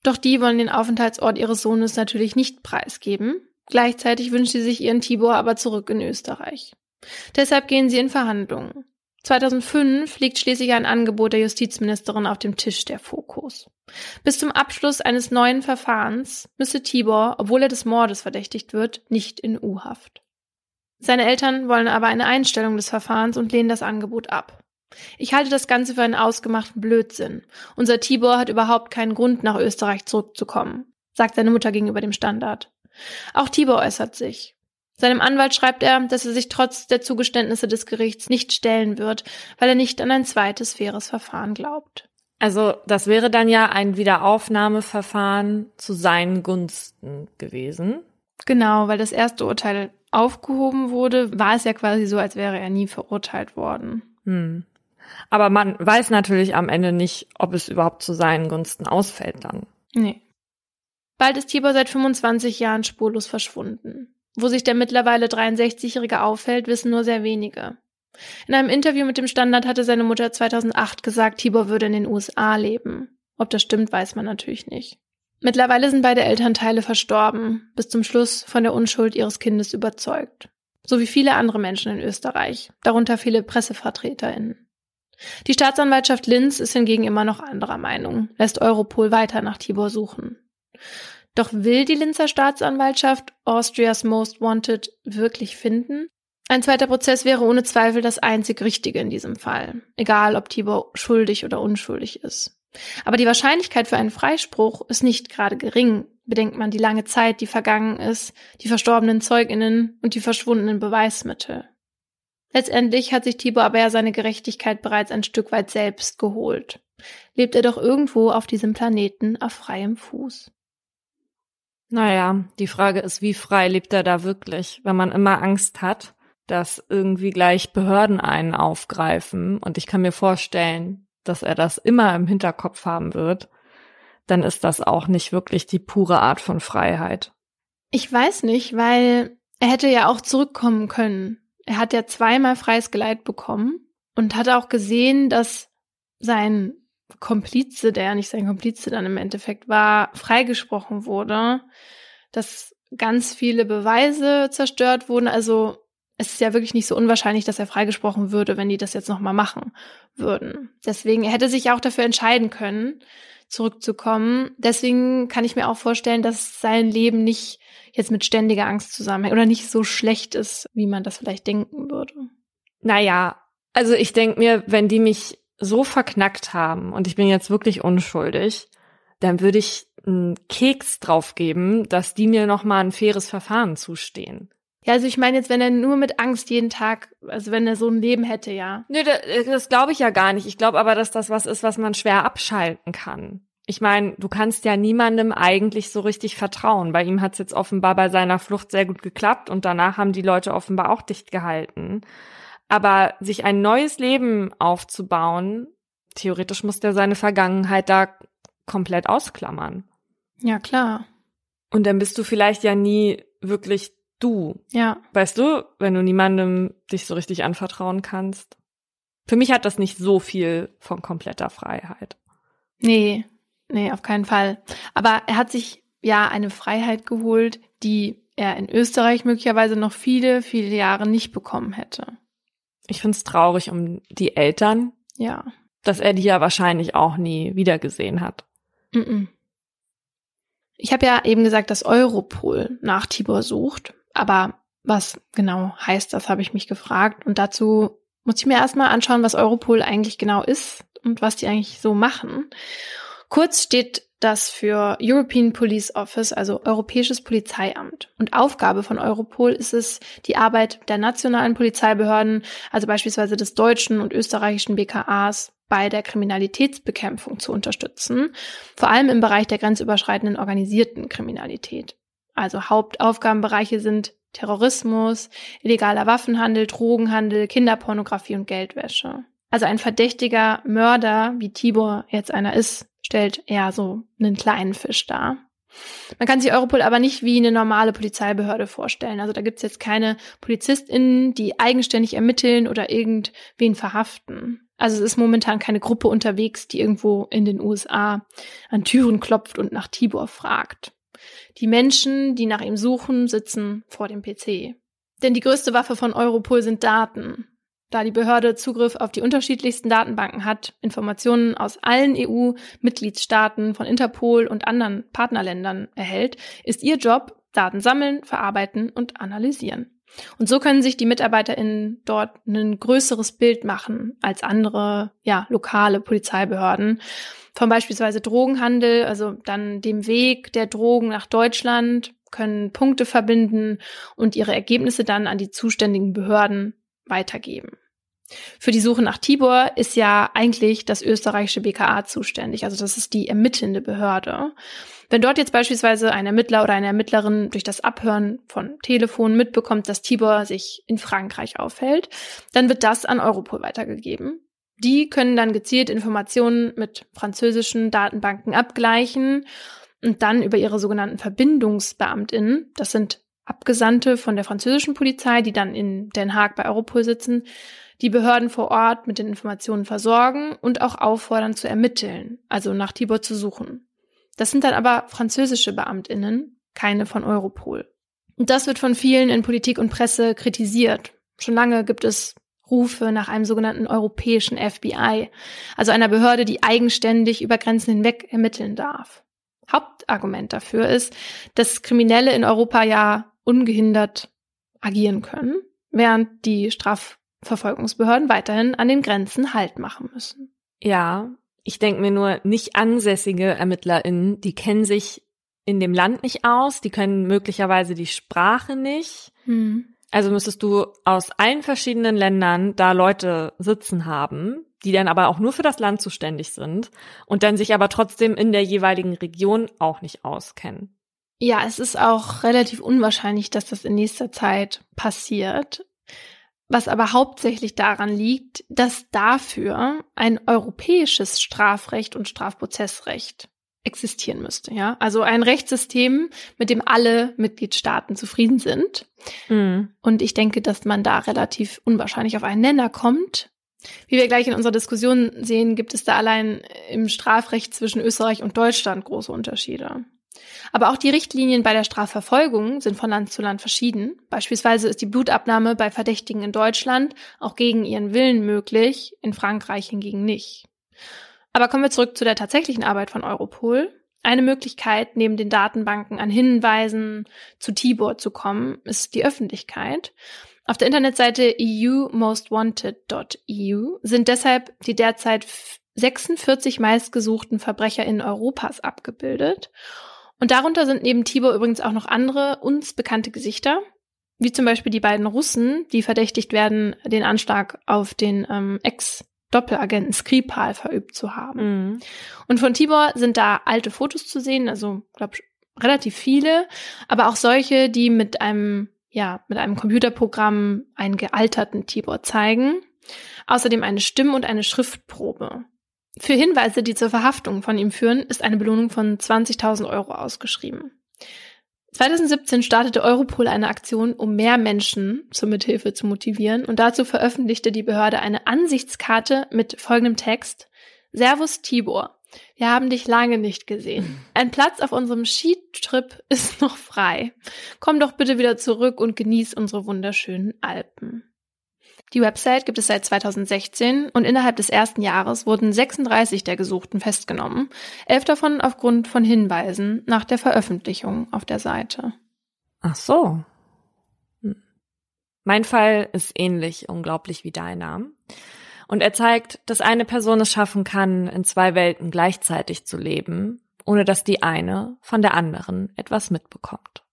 Doch die wollen den Aufenthaltsort ihres Sohnes natürlich nicht preisgeben. Gleichzeitig wünscht sie sich ihren Tibor aber zurück in Österreich. Deshalb gehen sie in Verhandlungen. 2005 liegt schließlich ein Angebot der Justizministerin auf dem Tisch der Fokus. Bis zum Abschluss eines neuen Verfahrens müsse Tibor, obwohl er des Mordes verdächtigt wird, nicht in U-Haft. Seine Eltern wollen aber eine Einstellung des Verfahrens und lehnen das Angebot ab. Ich halte das Ganze für einen ausgemachten Blödsinn. Unser Tibor hat überhaupt keinen Grund, nach Österreich zurückzukommen, sagt seine Mutter gegenüber dem Standard. Auch Tibor äußert sich. Seinem Anwalt schreibt er, dass er sich trotz der Zugeständnisse des Gerichts nicht stellen wird, weil er nicht an ein zweites faires Verfahren glaubt. Also das wäre dann ja ein Wiederaufnahmeverfahren zu seinen Gunsten gewesen. Genau, weil das erste Urteil aufgehoben wurde, war es ja quasi so, als wäre er nie verurteilt worden. Hm. Aber man weiß natürlich am Ende nicht, ob es überhaupt zu seinen Gunsten ausfällt dann. Nee. Bald ist Tibor seit 25 Jahren spurlos verschwunden. Wo sich der mittlerweile 63-Jährige aufhält, wissen nur sehr wenige. In einem Interview mit dem Standard hatte seine Mutter 2008 gesagt, Tibor würde in den USA leben. Ob das stimmt, weiß man natürlich nicht. Mittlerweile sind beide Elternteile verstorben, bis zum Schluss von der Unschuld ihres Kindes überzeugt. So wie viele andere Menschen in Österreich, darunter viele PressevertreterInnen. Die Staatsanwaltschaft Linz ist hingegen immer noch anderer Meinung, lässt Europol weiter nach Tibor suchen. Doch will die Linzer Staatsanwaltschaft Austrias Most Wanted wirklich finden? Ein zweiter Prozess wäre ohne Zweifel das einzig Richtige in diesem Fall, egal ob Tibor schuldig oder unschuldig ist. Aber die Wahrscheinlichkeit für einen Freispruch ist nicht gerade gering, bedenkt man die lange Zeit, die vergangen ist, die verstorbenen Zeuginnen und die verschwundenen Beweismittel. Letztendlich hat sich Tibor aber ja seine Gerechtigkeit bereits ein Stück weit selbst geholt. Lebt er doch irgendwo auf diesem Planeten auf freiem Fuß. Naja, die Frage ist, wie frei lebt er da wirklich, wenn man immer Angst hat, dass irgendwie gleich Behörden einen aufgreifen. Und ich kann mir vorstellen, dass er das immer im Hinterkopf haben wird. Dann ist das auch nicht wirklich die pure Art von Freiheit. Ich weiß nicht, weil er hätte ja auch zurückkommen können. Er hat ja zweimal freies Geleit bekommen und hat auch gesehen, dass sein Komplize, der ja nicht sein Komplize dann im Endeffekt war, freigesprochen wurde, dass ganz viele Beweise zerstört wurden. Also es ist ja wirklich nicht so unwahrscheinlich, dass er freigesprochen würde, wenn die das jetzt nochmal machen würden. Deswegen, er hätte sich auch dafür entscheiden können, zurückzukommen. Deswegen kann ich mir auch vorstellen, dass sein Leben nicht jetzt mit ständiger Angst zusammenhängt oder nicht so schlecht ist, wie man das vielleicht denken würde. Naja, also ich denke mir, wenn die mich so verknackt haben und ich bin jetzt wirklich unschuldig, dann würde ich einen Keks drauf geben, dass die mir nochmal ein faires Verfahren zustehen. Ja, also ich meine jetzt, wenn er nur mit Angst jeden Tag, also wenn er so ein Leben hätte, ja. Nö, das, das glaube ich ja gar nicht. Ich glaube aber, dass das was ist, was man schwer abschalten kann. Ich meine, du kannst ja niemandem eigentlich so richtig vertrauen. Bei ihm hat es jetzt offenbar bei seiner Flucht sehr gut geklappt und danach haben die Leute offenbar auch dicht gehalten. Aber sich ein neues Leben aufzubauen, theoretisch muss der seine Vergangenheit da komplett ausklammern. Ja, klar. Und dann bist du vielleicht ja nie wirklich du. Ja. Weißt du, wenn du niemandem dich so richtig anvertrauen kannst. Für mich hat das nicht so viel von kompletter Freiheit. Nee, nee, auf keinen Fall. Aber er hat sich ja eine Freiheit geholt, die er in Österreich möglicherweise noch viele, viele Jahre nicht bekommen hätte. Ich find's traurig um die Eltern. Ja. Dass er die ja wahrscheinlich auch nie wiedergesehen hat. Mm -mm. Ich habe ja eben gesagt, dass Europol nach Tibor sucht. Aber was genau heißt das, habe ich mich gefragt. Und dazu muss ich mir erstmal anschauen, was Europol eigentlich genau ist und was die eigentlich so machen. Kurz steht das für European Police Office, also Europäisches Polizeiamt. Und Aufgabe von Europol ist es, die Arbeit der nationalen Polizeibehörden, also beispielsweise des deutschen und österreichischen BKAs, bei der Kriminalitätsbekämpfung zu unterstützen, vor allem im Bereich der grenzüberschreitenden organisierten Kriminalität. Also Hauptaufgabenbereiche sind Terrorismus, illegaler Waffenhandel, Drogenhandel, Kinderpornografie und Geldwäsche. Also ein verdächtiger Mörder, wie Tibor jetzt einer ist, stellt eher so einen kleinen Fisch dar. Man kann sich Europol aber nicht wie eine normale Polizeibehörde vorstellen. Also da gibt's jetzt keine PolizistInnen, die eigenständig ermitteln oder irgendwen verhaften. Also es ist momentan keine Gruppe unterwegs, die irgendwo in den USA an Türen klopft und nach Tibor fragt. Die Menschen, die nach ihm suchen, sitzen vor dem PC. Denn die größte Waffe von Europol sind Daten. Da die Behörde Zugriff auf die unterschiedlichsten Datenbanken hat, Informationen aus allen EU-Mitgliedstaaten von Interpol und anderen Partnerländern erhält, ist ihr Job Daten sammeln, verarbeiten und analysieren. Und so können sich die MitarbeiterInnen dort ein größeres Bild machen als andere, ja, lokale Polizeibehörden von beispielsweise Drogenhandel, also dann dem Weg der Drogen nach Deutschland, können Punkte verbinden und ihre Ergebnisse dann an die zuständigen Behörden weitergeben. Für die Suche nach Tibor ist ja eigentlich das österreichische BKA zuständig, also das ist die ermittelnde Behörde. Wenn dort jetzt beispielsweise ein Ermittler oder eine Ermittlerin durch das Abhören von Telefonen mitbekommt, dass Tibor sich in Frankreich aufhält, dann wird das an Europol weitergegeben. Die können dann gezielt Informationen mit französischen Datenbanken abgleichen und dann über ihre sogenannten Verbindungsbeamtinnen, das sind Abgesandte von der französischen Polizei, die dann in Den Haag bei Europol sitzen, die Behörden vor Ort mit den Informationen versorgen und auch auffordern zu ermitteln, also nach Tibor zu suchen. Das sind dann aber französische Beamtinnen, keine von Europol. Und das wird von vielen in Politik und Presse kritisiert. Schon lange gibt es Rufe nach einem sogenannten europäischen FBI, also einer Behörde, die eigenständig über Grenzen hinweg ermitteln darf. Hauptargument dafür ist, dass Kriminelle in Europa ja ungehindert agieren können, während die Strafverfolgungsbehörden weiterhin an den Grenzen Halt machen müssen. Ja, ich denke mir nur, nicht ansässige ErmittlerInnen, die kennen sich in dem Land nicht aus, die können möglicherweise die Sprache nicht. Hm. Also müsstest du aus allen verschiedenen Ländern da Leute sitzen haben, die dann aber auch nur für das Land zuständig sind und dann sich aber trotzdem in der jeweiligen Region auch nicht auskennen. Ja, es ist auch relativ unwahrscheinlich, dass das in nächster Zeit passiert was aber hauptsächlich daran liegt, dass dafür ein europäisches Strafrecht und Strafprozessrecht existieren müsste, ja. Also ein Rechtssystem, mit dem alle Mitgliedstaaten zufrieden sind. Mhm. Und ich denke, dass man da relativ unwahrscheinlich auf einen Nenner kommt. Wie wir gleich in unserer Diskussion sehen, gibt es da allein im Strafrecht zwischen Österreich und Deutschland große Unterschiede. Aber auch die Richtlinien bei der Strafverfolgung sind von Land zu Land verschieden. Beispielsweise ist die Blutabnahme bei Verdächtigen in Deutschland auch gegen ihren Willen möglich, in Frankreich hingegen nicht. Aber kommen wir zurück zu der tatsächlichen Arbeit von Europol. Eine Möglichkeit, neben den Datenbanken an Hinweisen zu Tibor zu kommen, ist die Öffentlichkeit. Auf der Internetseite eumostwanted.eu sind deshalb die derzeit 46 meistgesuchten VerbrecherInnen Europas abgebildet. Und darunter sind neben Tibor übrigens auch noch andere uns bekannte Gesichter, wie zum Beispiel die beiden Russen, die verdächtigt werden, den Anschlag auf den ähm, Ex-Doppelagenten Skripal verübt zu haben. Mhm. Und von Tibor sind da alte Fotos zu sehen, also glaube relativ viele, aber auch solche, die mit einem ja mit einem Computerprogramm einen gealterten Tibor zeigen. Außerdem eine Stimm- und eine Schriftprobe. Für Hinweise, die zur Verhaftung von ihm führen, ist eine Belohnung von 20.000 Euro ausgeschrieben. 2017 startete Europol eine Aktion, um mehr Menschen zur Mithilfe zu motivieren und dazu veröffentlichte die Behörde eine Ansichtskarte mit folgendem Text. Servus Tibor. Wir haben dich lange nicht gesehen. Ein Platz auf unserem Skitrip ist noch frei. Komm doch bitte wieder zurück und genieß unsere wunderschönen Alpen. Die Website gibt es seit 2016 und innerhalb des ersten Jahres wurden 36 der Gesuchten festgenommen, elf davon aufgrund von Hinweisen nach der Veröffentlichung auf der Seite. Ach so. Hm. Mein Fall ist ähnlich unglaublich wie deiner. Und er zeigt, dass eine Person es schaffen kann, in zwei Welten gleichzeitig zu leben, ohne dass die eine von der anderen etwas mitbekommt.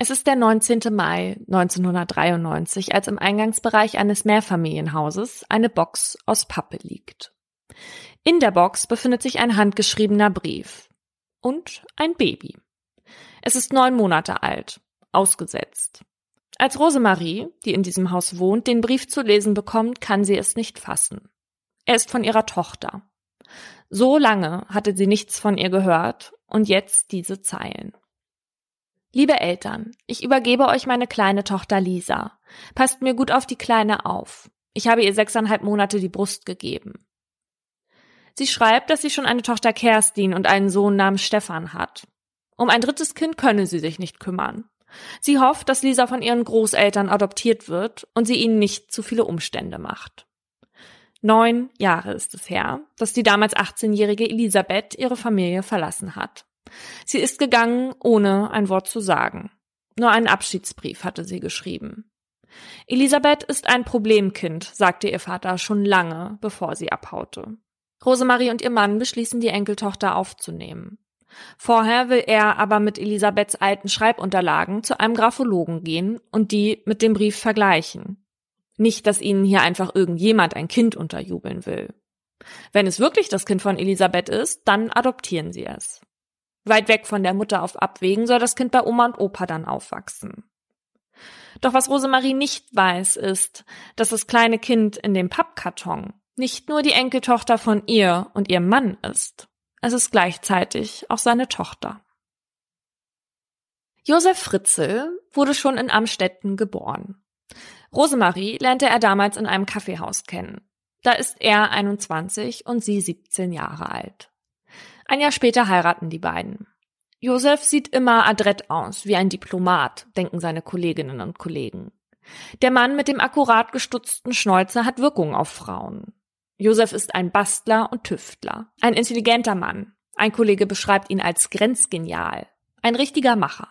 Es ist der 19. Mai 1993, als im Eingangsbereich eines Mehrfamilienhauses eine Box aus Pappe liegt. In der Box befindet sich ein handgeschriebener Brief und ein Baby. Es ist neun Monate alt, ausgesetzt. Als Rosemarie, die in diesem Haus wohnt, den Brief zu lesen bekommt, kann sie es nicht fassen. Er ist von ihrer Tochter. So lange hatte sie nichts von ihr gehört und jetzt diese Zeilen. Liebe Eltern, ich übergebe euch meine kleine Tochter Lisa. Passt mir gut auf die Kleine auf. Ich habe ihr sechseinhalb Monate die Brust gegeben. Sie schreibt, dass sie schon eine Tochter Kerstin und einen Sohn namens Stefan hat. Um ein drittes Kind könne sie sich nicht kümmern. Sie hofft, dass Lisa von ihren Großeltern adoptiert wird und sie ihnen nicht zu viele Umstände macht. Neun Jahre ist es her, dass die damals 18-jährige Elisabeth ihre Familie verlassen hat. Sie ist gegangen, ohne ein Wort zu sagen. Nur einen Abschiedsbrief hatte sie geschrieben. Elisabeth ist ein Problemkind, sagte ihr Vater schon lange, bevor sie abhaute. Rosemarie und ihr Mann beschließen, die Enkeltochter aufzunehmen. Vorher will er aber mit Elisabeths alten Schreibunterlagen zu einem Graphologen gehen und die mit dem Brief vergleichen. Nicht, dass ihnen hier einfach irgendjemand ein Kind unterjubeln will. Wenn es wirklich das Kind von Elisabeth ist, dann adoptieren sie es. Weit weg von der Mutter auf Abwägen soll das Kind bei Oma und Opa dann aufwachsen. Doch was Rosemarie nicht weiß, ist, dass das kleine Kind in dem Pappkarton nicht nur die Enkeltochter von ihr und ihrem Mann ist. Es ist gleichzeitig auch seine Tochter. Josef Fritzel wurde schon in Amstetten geboren. Rosemarie lernte er damals in einem Kaffeehaus kennen. Da ist er 21 und sie 17 Jahre alt. Ein Jahr später heiraten die beiden. Josef sieht immer adrett aus, wie ein Diplomat, denken seine Kolleginnen und Kollegen. Der Mann mit dem akkurat gestutzten Schnäuzer hat Wirkung auf Frauen. Josef ist ein Bastler und Tüftler, ein intelligenter Mann. Ein Kollege beschreibt ihn als grenzgenial, ein richtiger Macher.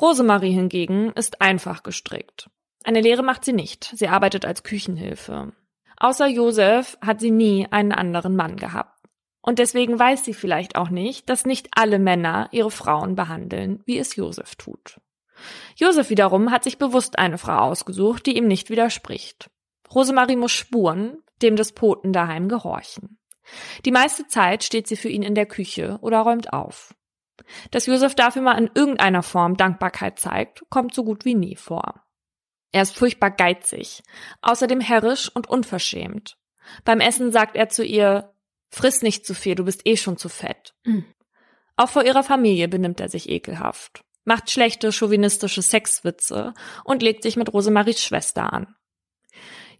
Rosemarie hingegen ist einfach gestrickt. Eine Lehre macht sie nicht, sie arbeitet als Küchenhilfe. Außer Josef hat sie nie einen anderen Mann gehabt. Und deswegen weiß sie vielleicht auch nicht, dass nicht alle Männer ihre Frauen behandeln, wie es Josef tut. Josef wiederum hat sich bewusst eine Frau ausgesucht, die ihm nicht widerspricht. Rosemarie muss spuren, dem Despoten daheim gehorchen. Die meiste Zeit steht sie für ihn in der Küche oder räumt auf. Dass Josef dafür mal in irgendeiner Form Dankbarkeit zeigt, kommt so gut wie nie vor. Er ist furchtbar geizig, außerdem herrisch und unverschämt. Beim Essen sagt er zu ihr, friss nicht zu viel, du bist eh schon zu fett. Mhm. Auch vor ihrer Familie benimmt er sich ekelhaft, macht schlechte chauvinistische Sexwitze und legt sich mit Rosemaries Schwester an.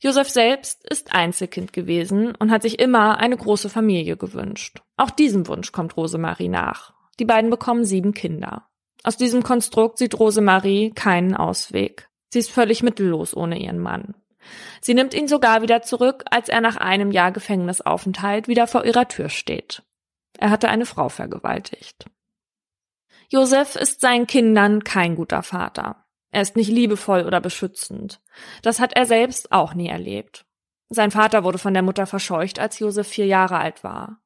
Josef selbst ist Einzelkind gewesen und hat sich immer eine große Familie gewünscht. Auch diesem Wunsch kommt Rosemarie nach. Die beiden bekommen sieben Kinder. Aus diesem Konstrukt sieht Rosemarie keinen Ausweg. Sie ist völlig mittellos ohne ihren Mann. Sie nimmt ihn sogar wieder zurück, als er nach einem Jahr Gefängnisaufenthalt wieder vor ihrer Tür steht. Er hatte eine Frau vergewaltigt. Josef ist seinen Kindern kein guter Vater. Er ist nicht liebevoll oder beschützend. Das hat er selbst auch nie erlebt. Sein Vater wurde von der Mutter verscheucht, als Josef vier Jahre alt war.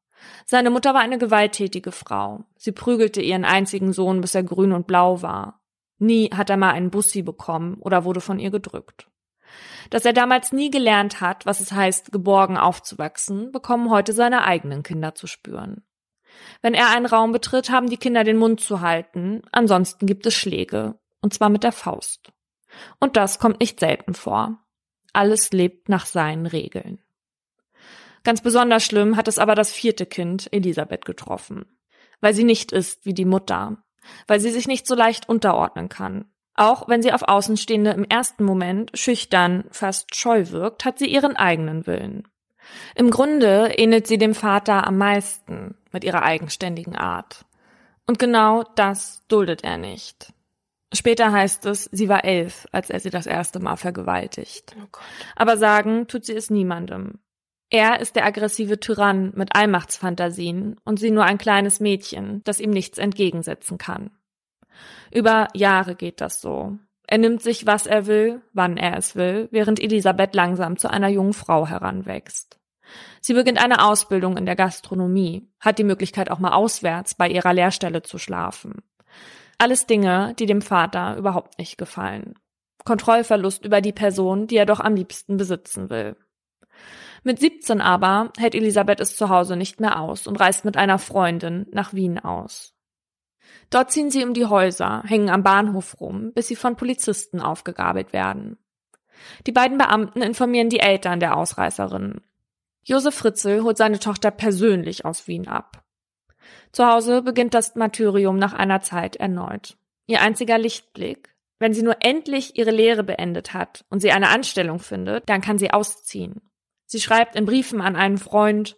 Seine Mutter war eine gewalttätige Frau. Sie prügelte ihren einzigen Sohn, bis er grün und blau war. Nie hat er mal einen Bussi bekommen oder wurde von ihr gedrückt. Dass er damals nie gelernt hat, was es heißt, geborgen aufzuwachsen, bekommen heute seine eigenen Kinder zu spüren. Wenn er einen Raum betritt, haben die Kinder den Mund zu halten, ansonsten gibt es Schläge, und zwar mit der Faust. Und das kommt nicht selten vor. Alles lebt nach seinen Regeln. Ganz besonders schlimm hat es aber das vierte Kind, Elisabeth, getroffen. Weil sie nicht ist wie die Mutter. Weil sie sich nicht so leicht unterordnen kann. Auch wenn sie auf Außenstehende im ersten Moment schüchtern, fast scheu wirkt, hat sie ihren eigenen Willen. Im Grunde ähnelt sie dem Vater am meisten mit ihrer eigenständigen Art. Und genau das duldet er nicht. Später heißt es, sie war elf, als er sie das erste Mal vergewaltigt. Oh Aber sagen tut sie es niemandem. Er ist der aggressive Tyrann mit Allmachtsfantasien und sie nur ein kleines Mädchen, das ihm nichts entgegensetzen kann. Über Jahre geht das so. Er nimmt sich, was er will, wann er es will, während Elisabeth langsam zu einer jungen Frau heranwächst. Sie beginnt eine Ausbildung in der Gastronomie, hat die Möglichkeit auch mal auswärts bei ihrer Lehrstelle zu schlafen. Alles Dinge, die dem Vater überhaupt nicht gefallen. Kontrollverlust über die Person, die er doch am liebsten besitzen will. Mit 17 aber hält Elisabeth es zu Hause nicht mehr aus und reist mit einer Freundin nach Wien aus. Dort ziehen sie um die Häuser, hängen am Bahnhof rum, bis sie von Polizisten aufgegabelt werden. Die beiden Beamten informieren die Eltern der Ausreißerin. Josef Fritzel holt seine Tochter persönlich aus Wien ab. Zu Hause beginnt das Martyrium nach einer Zeit erneut. Ihr einziger Lichtblick. Wenn sie nur endlich ihre Lehre beendet hat und sie eine Anstellung findet, dann kann sie ausziehen. Sie schreibt in Briefen an einen Freund,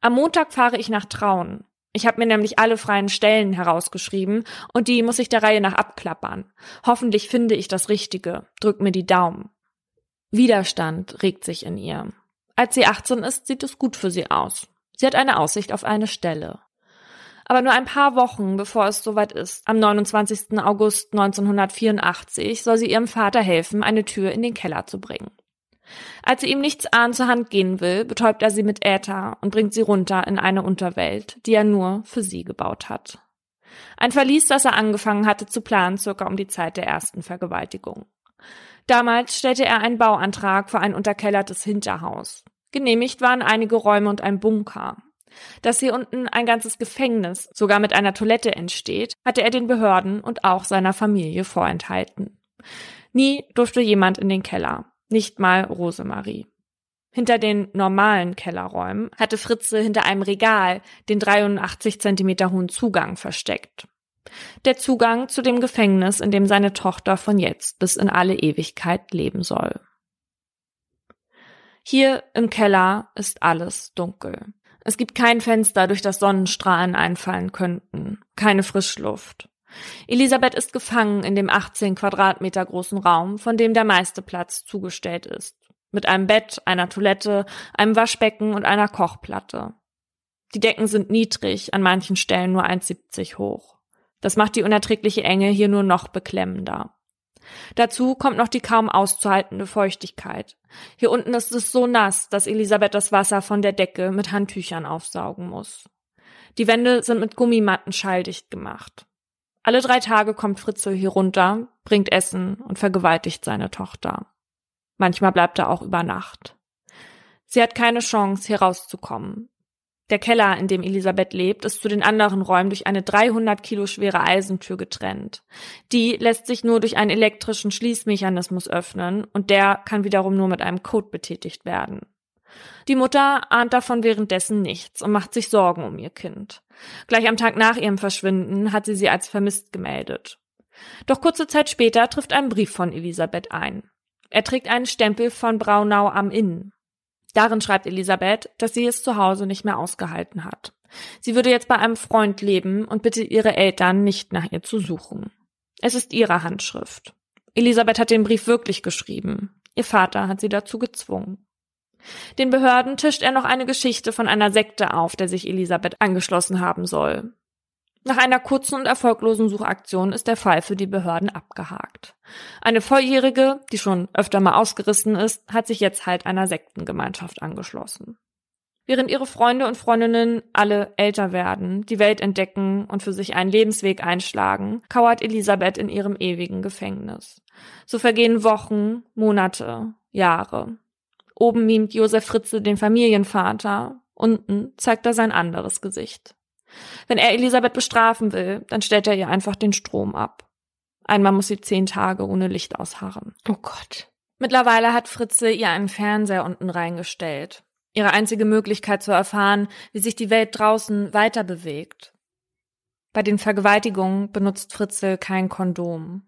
am Montag fahre ich nach Traun. Ich habe mir nämlich alle freien Stellen herausgeschrieben und die muss ich der Reihe nach abklappern. Hoffentlich finde ich das Richtige. Drück mir die Daumen. Widerstand regt sich in ihr. Als sie 18 ist, sieht es gut für sie aus. Sie hat eine Aussicht auf eine Stelle. Aber nur ein paar Wochen bevor es soweit ist, am 29. August 1984, soll sie ihrem Vater helfen, eine Tür in den Keller zu bringen. Als sie ihm nichts ahn zur Hand gehen will, betäubt er sie mit Äther und bringt sie runter in eine Unterwelt, die er nur für sie gebaut hat. Ein Verlies, das er angefangen hatte zu planen, circa um die Zeit der ersten Vergewaltigung. Damals stellte er einen Bauantrag für ein unterkellertes Hinterhaus. Genehmigt waren einige Räume und ein Bunker. Dass hier unten ein ganzes Gefängnis, sogar mit einer Toilette entsteht, hatte er den Behörden und auch seiner Familie vorenthalten. Nie durfte jemand in den Keller, nicht mal Rosemarie. Hinter den normalen Kellerräumen hatte Fritze hinter einem Regal den 83 Zentimeter hohen Zugang versteckt. Der Zugang zu dem Gefängnis, in dem seine Tochter von jetzt bis in alle Ewigkeit leben soll. Hier im Keller ist alles dunkel. Es gibt kein Fenster, durch das Sonnenstrahlen einfallen könnten, keine Frischluft. Elisabeth ist gefangen in dem 18 Quadratmeter großen Raum, von dem der meiste Platz zugestellt ist mit einem Bett, einer Toilette, einem Waschbecken und einer Kochplatte. Die Decken sind niedrig, an manchen Stellen nur 1,70 hoch. Das macht die unerträgliche Enge hier nur noch beklemmender. Dazu kommt noch die kaum auszuhaltende Feuchtigkeit. Hier unten ist es so nass, dass Elisabeth das Wasser von der Decke mit Handtüchern aufsaugen muss. Die Wände sind mit Gummimatten schalldicht gemacht. Alle drei Tage kommt Fritzel hier runter, bringt Essen und vergewaltigt seine Tochter. Manchmal bleibt er auch über Nacht. Sie hat keine Chance, hier rauszukommen. Der Keller, in dem Elisabeth lebt, ist zu den anderen Räumen durch eine 300 Kilo schwere Eisentür getrennt. Die lässt sich nur durch einen elektrischen Schließmechanismus öffnen und der kann wiederum nur mit einem Code betätigt werden. Die Mutter ahnt davon währenddessen nichts und macht sich Sorgen um ihr Kind. Gleich am Tag nach ihrem Verschwinden hat sie sie als vermisst gemeldet. Doch kurze Zeit später trifft ein Brief von Elisabeth ein. Er trägt einen Stempel von Braunau am Inn. Darin schreibt Elisabeth, dass sie es zu Hause nicht mehr ausgehalten hat. Sie würde jetzt bei einem Freund leben und bittet ihre Eltern, nicht nach ihr zu suchen. Es ist ihre Handschrift. Elisabeth hat den Brief wirklich geschrieben. Ihr Vater hat sie dazu gezwungen. Den Behörden tischt er noch eine Geschichte von einer Sekte auf, der sich Elisabeth angeschlossen haben soll. Nach einer kurzen und erfolglosen Suchaktion ist der Fall für die Behörden abgehakt. Eine Volljährige, die schon öfter mal ausgerissen ist, hat sich jetzt halt einer Sektengemeinschaft angeschlossen. Während ihre Freunde und Freundinnen alle älter werden, die Welt entdecken und für sich einen Lebensweg einschlagen, kauert Elisabeth in ihrem ewigen Gefängnis. So vergehen Wochen, Monate, Jahre. Oben mimt Josef Fritze den Familienvater, unten zeigt er sein anderes Gesicht. Wenn er Elisabeth bestrafen will, dann stellt er ihr einfach den Strom ab. Einmal muss sie zehn Tage ohne Licht ausharren. Oh Gott. Mittlerweile hat Fritze ihr einen Fernseher unten reingestellt. Ihre einzige Möglichkeit zu erfahren, wie sich die Welt draußen weiter bewegt. Bei den Vergewaltigungen benutzt Fritze kein Kondom.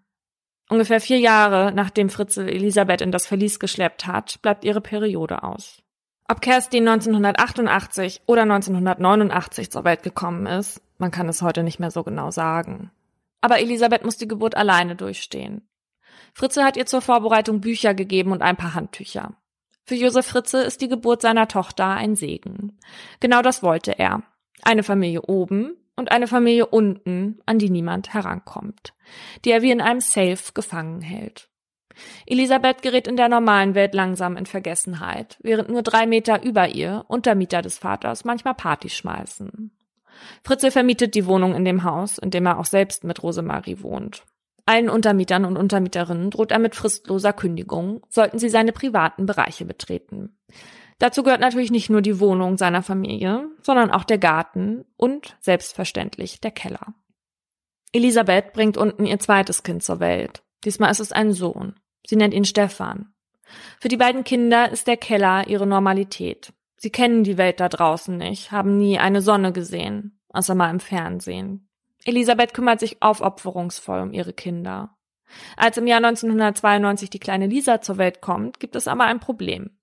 Ungefähr vier Jahre nachdem Fritze Elisabeth in das Verlies geschleppt hat, bleibt ihre Periode aus. Ob Kerstin 1988 oder 1989 zur Welt gekommen ist, man kann es heute nicht mehr so genau sagen. Aber Elisabeth muss die Geburt alleine durchstehen. Fritze hat ihr zur Vorbereitung Bücher gegeben und ein paar Handtücher. Für Josef Fritze ist die Geburt seiner Tochter ein Segen. Genau das wollte er. Eine Familie oben und eine Familie unten, an die niemand herankommt, die er wie in einem Safe gefangen hält. Elisabeth gerät in der normalen Welt langsam in Vergessenheit, während nur drei Meter über ihr Untermieter des Vaters manchmal Party schmeißen. Fritze vermietet die Wohnung in dem Haus, in dem er auch selbst mit Rosemarie wohnt. Allen Untermietern und Untermieterinnen droht er mit fristloser Kündigung, sollten sie seine privaten Bereiche betreten. Dazu gehört natürlich nicht nur die Wohnung seiner Familie, sondern auch der Garten und selbstverständlich der Keller. Elisabeth bringt unten ihr zweites Kind zur Welt. Diesmal ist es ein Sohn. Sie nennt ihn Stefan. Für die beiden Kinder ist der Keller ihre Normalität. Sie kennen die Welt da draußen nicht, haben nie eine Sonne gesehen, außer mal im Fernsehen. Elisabeth kümmert sich aufopferungsvoll um ihre Kinder. Als im Jahr 1992 die kleine Lisa zur Welt kommt, gibt es aber ein Problem.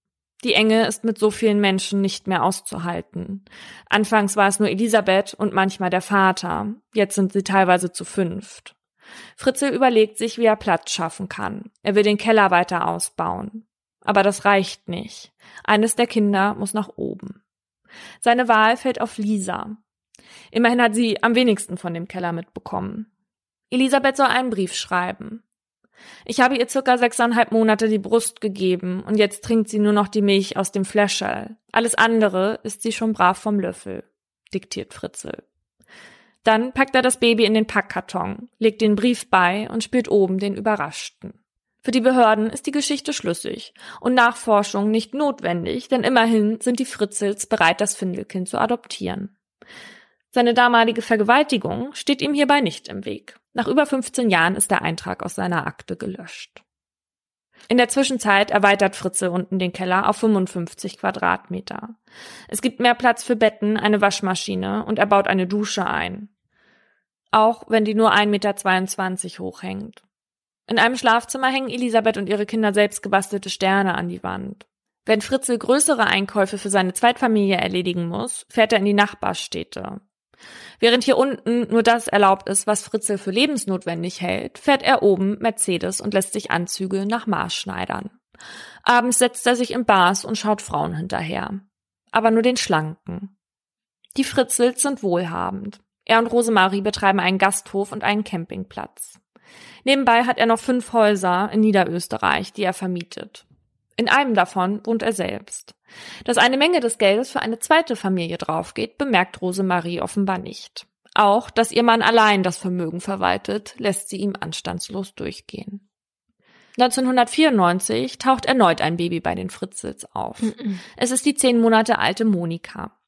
Die Enge ist mit so vielen Menschen nicht mehr auszuhalten. Anfangs war es nur Elisabeth und manchmal der Vater. Jetzt sind sie teilweise zu fünft. Fritzel überlegt sich, wie er Platz schaffen kann. Er will den Keller weiter ausbauen. Aber das reicht nicht. Eines der Kinder muss nach oben. Seine Wahl fällt auf Lisa. Immerhin hat sie am wenigsten von dem Keller mitbekommen. Elisabeth soll einen Brief schreiben. Ich habe ihr circa sechseinhalb Monate die Brust gegeben und jetzt trinkt sie nur noch die Milch aus dem Fläschel. Alles andere ist sie schon brav vom Löffel, diktiert Fritzel. Dann packt er das Baby in den Packkarton, legt den Brief bei und spielt oben den Überraschten. Für die Behörden ist die Geschichte schlüssig und Nachforschung nicht notwendig, denn immerhin sind die Fritzels bereit, das Findelkind zu adoptieren. Seine damalige Vergewaltigung steht ihm hierbei nicht im Weg. Nach über 15 Jahren ist der Eintrag aus seiner Akte gelöscht. In der Zwischenzeit erweitert Fritze unten den Keller auf 55 Quadratmeter. Es gibt mehr Platz für Betten, eine Waschmaschine und er baut eine Dusche ein. Auch wenn die nur 1,22 Meter hoch hängt. In einem Schlafzimmer hängen Elisabeth und ihre Kinder selbst gebastelte Sterne an die Wand. Wenn Fritzel größere Einkäufe für seine Zweitfamilie erledigen muss, fährt er in die Nachbarstädte. Während hier unten nur das erlaubt ist, was Fritzel für lebensnotwendig hält, fährt er oben Mercedes und lässt sich Anzüge nach Maß schneidern. Abends setzt er sich im Bars und schaut Frauen hinterher. Aber nur den Schlanken. Die Fritzels sind wohlhabend. Er und Rosemarie betreiben einen Gasthof und einen Campingplatz. Nebenbei hat er noch fünf Häuser in Niederösterreich, die er vermietet. In einem davon wohnt er selbst. Dass eine Menge des Geldes für eine zweite Familie draufgeht, bemerkt Rosemarie offenbar nicht. Auch, dass ihr Mann allein das Vermögen verwaltet, lässt sie ihm anstandslos durchgehen. 1994 taucht erneut ein Baby bei den Fritzels auf. Mm -mm. Es ist die zehn Monate alte Monika.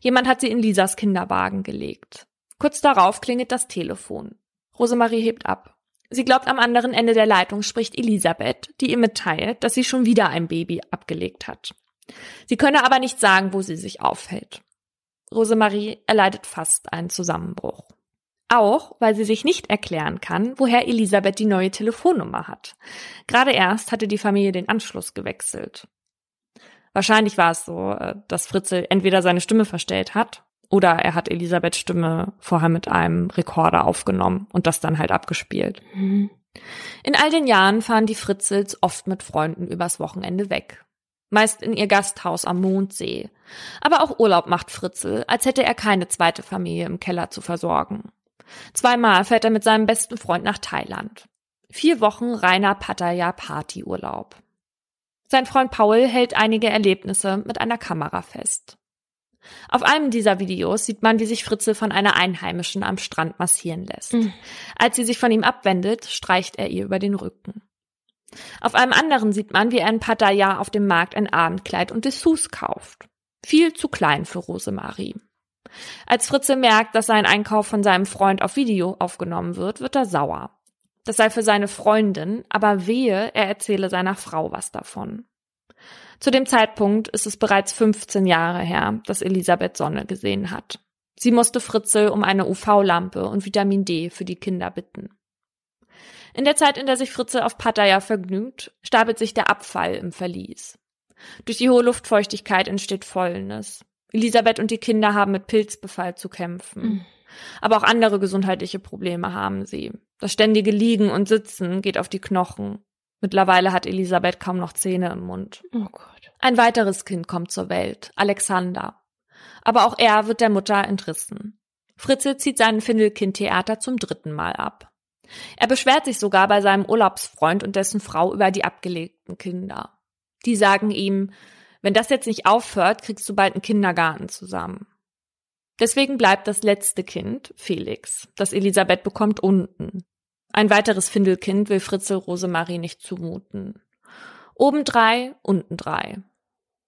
Jemand hat sie in Lisas Kinderwagen gelegt. Kurz darauf klingelt das Telefon. Rosemarie hebt ab. Sie glaubt, am anderen Ende der Leitung spricht Elisabeth, die ihr mitteilt, dass sie schon wieder ein Baby abgelegt hat. Sie könne aber nicht sagen, wo sie sich aufhält. Rosemarie erleidet fast einen Zusammenbruch. Auch, weil sie sich nicht erklären kann, woher Elisabeth die neue Telefonnummer hat. Gerade erst hatte die Familie den Anschluss gewechselt. Wahrscheinlich war es so, äh, dass Fritzel entweder seine Stimme verstellt hat oder er hat Elisabeths Stimme vorher mit einem Rekorder aufgenommen und das dann halt abgespielt. Mhm. In all den Jahren fahren die Fritzels oft mit Freunden übers Wochenende weg. Meist in ihr Gasthaus am Mondsee. Aber auch Urlaub macht Fritzel, als hätte er keine zweite Familie im Keller zu versorgen. Zweimal fährt er mit seinem besten Freund nach Thailand. Vier Wochen reiner Pattaya Partyurlaub. Sein Freund Paul hält einige Erlebnisse mit einer Kamera fest. Auf einem dieser Videos sieht man, wie sich Fritze von einer Einheimischen am Strand massieren lässt. Mhm. Als sie sich von ihm abwendet, streicht er ihr über den Rücken. Auf einem anderen sieht man, wie er in Pattaya auf dem Markt ein Abendkleid und Dessous kauft. Viel zu klein für Rosemarie. Als Fritze merkt, dass sein Einkauf von seinem Freund auf Video aufgenommen wird, wird er sauer. Das sei für seine Freundin, aber wehe, er erzähle seiner Frau was davon. Zu dem Zeitpunkt ist es bereits 15 Jahre her, dass Elisabeth Sonne gesehen hat. Sie musste Fritzel um eine UV-Lampe und Vitamin D für die Kinder bitten. In der Zeit, in der sich Fritze auf Pattaya vergnügt, stapelt sich der Abfall im Verlies. Durch die hohe Luftfeuchtigkeit entsteht Fäulnis. Elisabeth und die Kinder haben mit Pilzbefall zu kämpfen. Mhm. Aber auch andere gesundheitliche Probleme haben sie. Das ständige Liegen und Sitzen geht auf die Knochen. Mittlerweile hat Elisabeth kaum noch Zähne im Mund. Oh Gott. Ein weiteres Kind kommt zur Welt, Alexander. Aber auch er wird der Mutter entrissen. Fritze zieht seinen Findelkind-Theater zum dritten Mal ab. Er beschwert sich sogar bei seinem Urlaubsfreund und dessen Frau über die abgelegten Kinder. Die sagen ihm, wenn das jetzt nicht aufhört, kriegst du bald einen Kindergarten zusammen. Deswegen bleibt das letzte Kind, Felix, das Elisabeth bekommt, unten. Ein weiteres Findelkind will Fritze Rosemarie nicht zumuten. Oben drei, unten drei.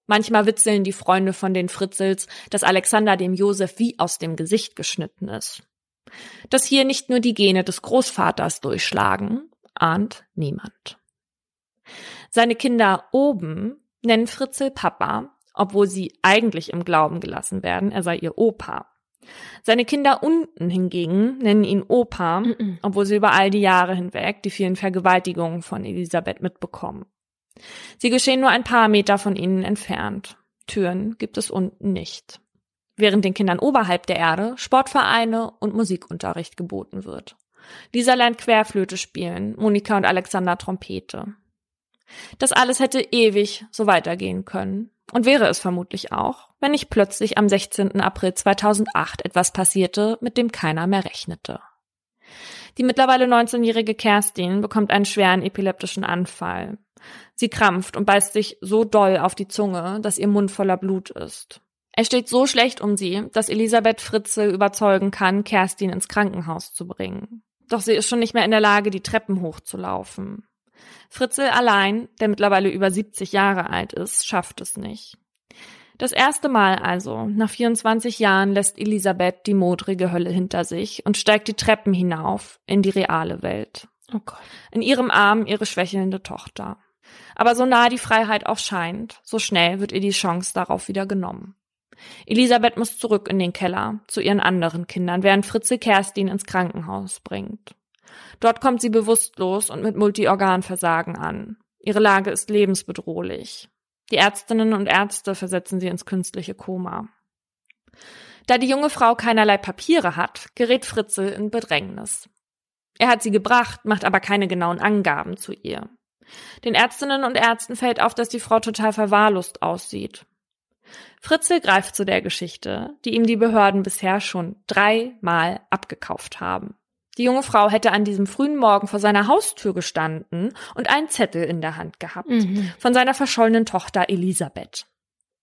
Manchmal witzeln die Freunde von den Fritzels, dass Alexander dem Josef wie aus dem Gesicht geschnitten ist. Dass hier nicht nur die Gene des Großvaters durchschlagen, ahnt niemand. Seine Kinder oben nennen Fritzel Papa, obwohl sie eigentlich im Glauben gelassen werden, er sei ihr Opa. Seine Kinder unten hingegen nennen ihn Opa, -mm. obwohl sie über all die Jahre hinweg die vielen Vergewaltigungen von Elisabeth mitbekommen. Sie geschehen nur ein paar Meter von ihnen entfernt. Türen gibt es unten nicht. Während den Kindern oberhalb der Erde Sportvereine und Musikunterricht geboten wird. Lisa lernt Querflöte spielen, Monika und Alexander Trompete. Das alles hätte ewig so weitergehen können. Und wäre es vermutlich auch, wenn nicht plötzlich am 16. April 2008 etwas passierte, mit dem keiner mehr rechnete. Die mittlerweile 19-jährige Kerstin bekommt einen schweren epileptischen Anfall. Sie krampft und beißt sich so doll auf die Zunge, dass ihr Mund voller Blut ist. Es steht so schlecht um sie, dass Elisabeth Fritze überzeugen kann, Kerstin ins Krankenhaus zu bringen. Doch sie ist schon nicht mehr in der Lage, die Treppen hochzulaufen. Fritzel allein, der mittlerweile über 70 Jahre alt ist, schafft es nicht. Das erste Mal also, nach 24 Jahren, lässt Elisabeth die modrige Hölle hinter sich und steigt die Treppen hinauf in die reale Welt. Oh Gott. In ihrem Arm ihre schwächelnde Tochter. Aber so nah die Freiheit auch scheint, so schnell wird ihr die Chance darauf wieder genommen. Elisabeth muss zurück in den Keller zu ihren anderen Kindern, während Fritze Kerstin ins Krankenhaus bringt. Dort kommt sie bewusstlos und mit Multiorganversagen an. Ihre Lage ist lebensbedrohlich. Die Ärztinnen und Ärzte versetzen sie ins künstliche Koma. Da die junge Frau keinerlei Papiere hat, gerät Fritze in Bedrängnis. Er hat sie gebracht, macht aber keine genauen Angaben zu ihr. Den Ärztinnen und Ärzten fällt auf, dass die Frau total verwahrlost aussieht. Fritzel greift zu der Geschichte, die ihm die Behörden bisher schon dreimal abgekauft haben. Die junge Frau hätte an diesem frühen Morgen vor seiner Haustür gestanden und einen Zettel in der Hand gehabt mhm. von seiner verschollenen Tochter Elisabeth.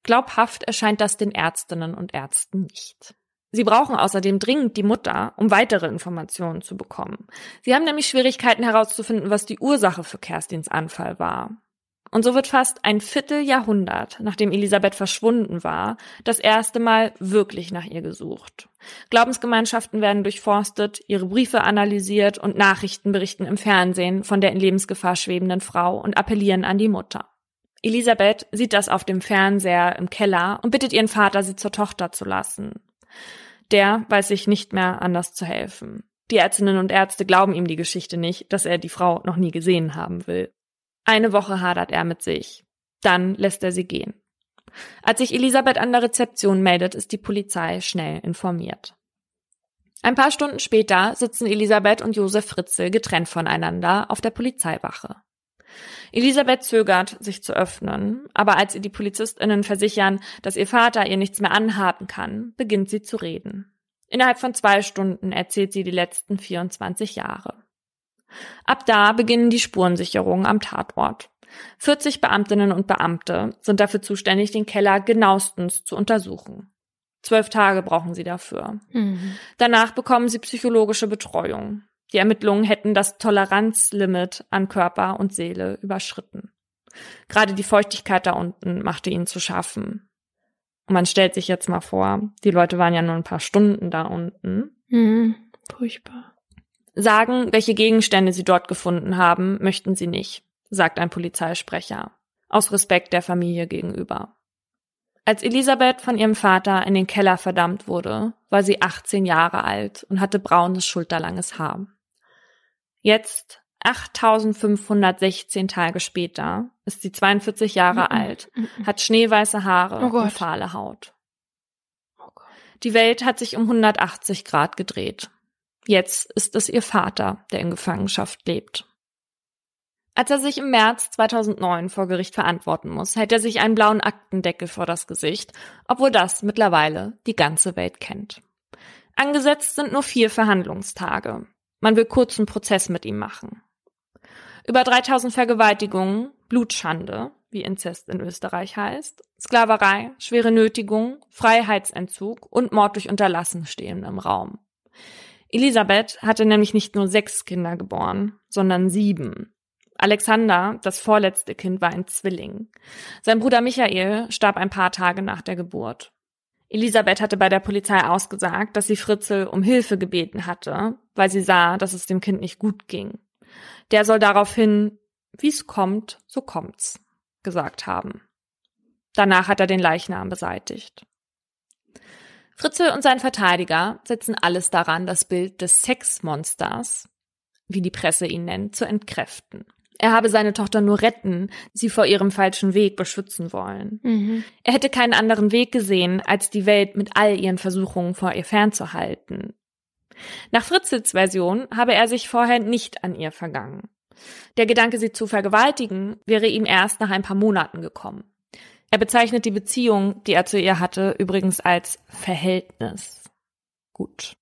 Glaubhaft erscheint das den Ärztinnen und Ärzten nicht. Sie brauchen außerdem dringend die Mutter, um weitere Informationen zu bekommen. Sie haben nämlich Schwierigkeiten herauszufinden, was die Ursache für Kerstins Anfall war. Und so wird fast ein Vierteljahrhundert, nachdem Elisabeth verschwunden war, das erste Mal wirklich nach ihr gesucht. Glaubensgemeinschaften werden durchforstet, ihre Briefe analysiert und Nachrichten berichten im Fernsehen von der in Lebensgefahr schwebenden Frau und appellieren an die Mutter. Elisabeth sieht das auf dem Fernseher im Keller und bittet ihren Vater, sie zur Tochter zu lassen. Der weiß sich nicht mehr anders zu helfen. Die Ärztinnen und Ärzte glauben ihm die Geschichte nicht, dass er die Frau noch nie gesehen haben will. Eine Woche hadert er mit sich. Dann lässt er sie gehen. Als sich Elisabeth an der Rezeption meldet, ist die Polizei schnell informiert. Ein paar Stunden später sitzen Elisabeth und Josef Fritzel getrennt voneinander auf der Polizeiwache. Elisabeth zögert, sich zu öffnen, aber als ihr die PolizistInnen versichern, dass ihr Vater ihr nichts mehr anhaben kann, beginnt sie zu reden. Innerhalb von zwei Stunden erzählt sie die letzten 24 Jahre. Ab da beginnen die Spurensicherungen am Tatort. 40 Beamtinnen und Beamte sind dafür zuständig, den Keller genauestens zu untersuchen. Zwölf Tage brauchen sie dafür. Mhm. Danach bekommen sie psychologische Betreuung. Die Ermittlungen hätten das Toleranzlimit an Körper und Seele überschritten. Gerade die Feuchtigkeit da unten machte ihnen zu schaffen. Und man stellt sich jetzt mal vor, die Leute waren ja nur ein paar Stunden da unten. Mhm. Furchtbar. Sagen, welche Gegenstände sie dort gefunden haben, möchten sie nicht, sagt ein Polizeisprecher, aus Respekt der Familie gegenüber. Als Elisabeth von ihrem Vater in den Keller verdammt wurde, war sie 18 Jahre alt und hatte braunes, schulterlanges Haar. Jetzt, 8516 Tage später, ist sie 42 Jahre mhm. alt, hat schneeweiße Haare oh und fahle Haut. Oh Die Welt hat sich um 180 Grad gedreht. Jetzt ist es ihr Vater, der in Gefangenschaft lebt. Als er sich im März 2009 vor Gericht verantworten muss, hält er sich einen blauen Aktendeckel vor das Gesicht, obwohl das mittlerweile die ganze Welt kennt. Angesetzt sind nur vier Verhandlungstage. Man will kurzen Prozess mit ihm machen. Über 3000 Vergewaltigungen, Blutschande, wie Inzest in Österreich heißt, Sklaverei, schwere Nötigung, Freiheitsentzug und Mord durch Unterlassen stehen im Raum. Elisabeth hatte nämlich nicht nur sechs Kinder geboren, sondern sieben. Alexander, das vorletzte Kind, war ein Zwilling. Sein Bruder Michael starb ein paar Tage nach der Geburt. Elisabeth hatte bei der Polizei ausgesagt, dass sie Fritzel um Hilfe gebeten hatte, weil sie sah, dass es dem Kind nicht gut ging. Der soll daraufhin, wie's kommt, so kommt's, gesagt haben. Danach hat er den Leichnam beseitigt. Fritzel und sein Verteidiger setzen alles daran, das Bild des Sexmonsters, wie die Presse ihn nennt, zu entkräften. Er habe seine Tochter nur retten, sie vor ihrem falschen Weg beschützen wollen. Mhm. Er hätte keinen anderen Weg gesehen, als die Welt mit all ihren Versuchungen vor ihr fernzuhalten. Nach Fritzels Version habe er sich vorher nicht an ihr vergangen. Der Gedanke, sie zu vergewaltigen, wäre ihm erst nach ein paar Monaten gekommen. Er bezeichnet die Beziehung, die er zu ihr hatte, übrigens als Verhältnis. Gut.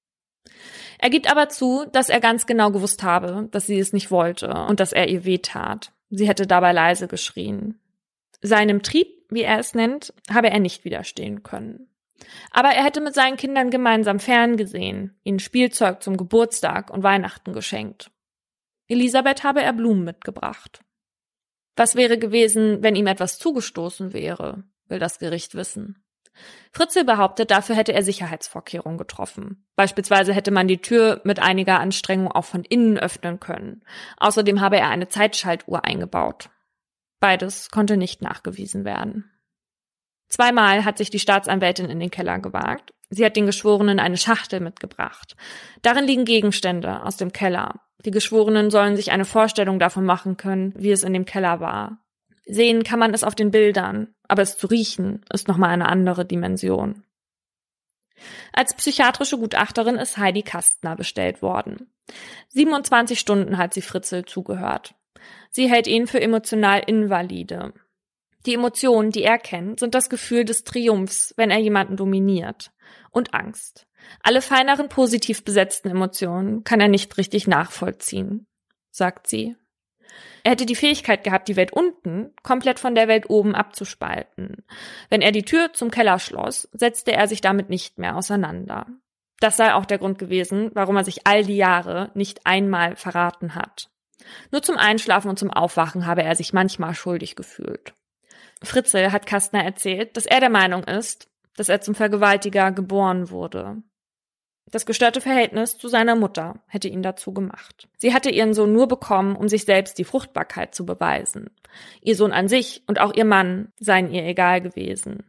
Er gibt aber zu, dass er ganz genau gewusst habe, dass sie es nicht wollte und dass er ihr wehtat. Sie hätte dabei leise geschrien. Seinem Trieb, wie er es nennt, habe er nicht widerstehen können. Aber er hätte mit seinen Kindern gemeinsam ferngesehen, ihnen Spielzeug zum Geburtstag und Weihnachten geschenkt. Elisabeth habe er Blumen mitgebracht. Was wäre gewesen, wenn ihm etwas zugestoßen wäre, will das Gericht wissen. Fritzel behauptet, dafür hätte er Sicherheitsvorkehrungen getroffen. Beispielsweise hätte man die Tür mit einiger Anstrengung auch von innen öffnen können. Außerdem habe er eine Zeitschaltuhr eingebaut. Beides konnte nicht nachgewiesen werden. Zweimal hat sich die Staatsanwältin in den Keller gewagt. Sie hat den Geschworenen eine Schachtel mitgebracht. Darin liegen Gegenstände aus dem Keller. Die Geschworenen sollen sich eine Vorstellung davon machen können, wie es in dem Keller war. Sehen kann man es auf den Bildern, aber es zu riechen ist nochmal eine andere Dimension. Als psychiatrische Gutachterin ist Heidi Kastner bestellt worden. 27 Stunden hat sie Fritzel zugehört. Sie hält ihn für emotional invalide. Die Emotionen, die er kennt, sind das Gefühl des Triumphs, wenn er jemanden dominiert. Und Angst. Alle feineren positiv besetzten Emotionen kann er nicht richtig nachvollziehen, sagt sie. Er hätte die Fähigkeit gehabt, die Welt unten komplett von der Welt oben abzuspalten. Wenn er die Tür zum Keller schloss, setzte er sich damit nicht mehr auseinander. Das sei auch der Grund gewesen, warum er sich all die Jahre nicht einmal verraten hat. Nur zum Einschlafen und zum Aufwachen habe er sich manchmal schuldig gefühlt. Fritzel hat Kastner erzählt, dass er der Meinung ist, dass er zum Vergewaltiger geboren wurde. Das gestörte Verhältnis zu seiner Mutter hätte ihn dazu gemacht. Sie hatte ihren Sohn nur bekommen, um sich selbst die Fruchtbarkeit zu beweisen. Ihr Sohn an sich und auch ihr Mann seien ihr egal gewesen.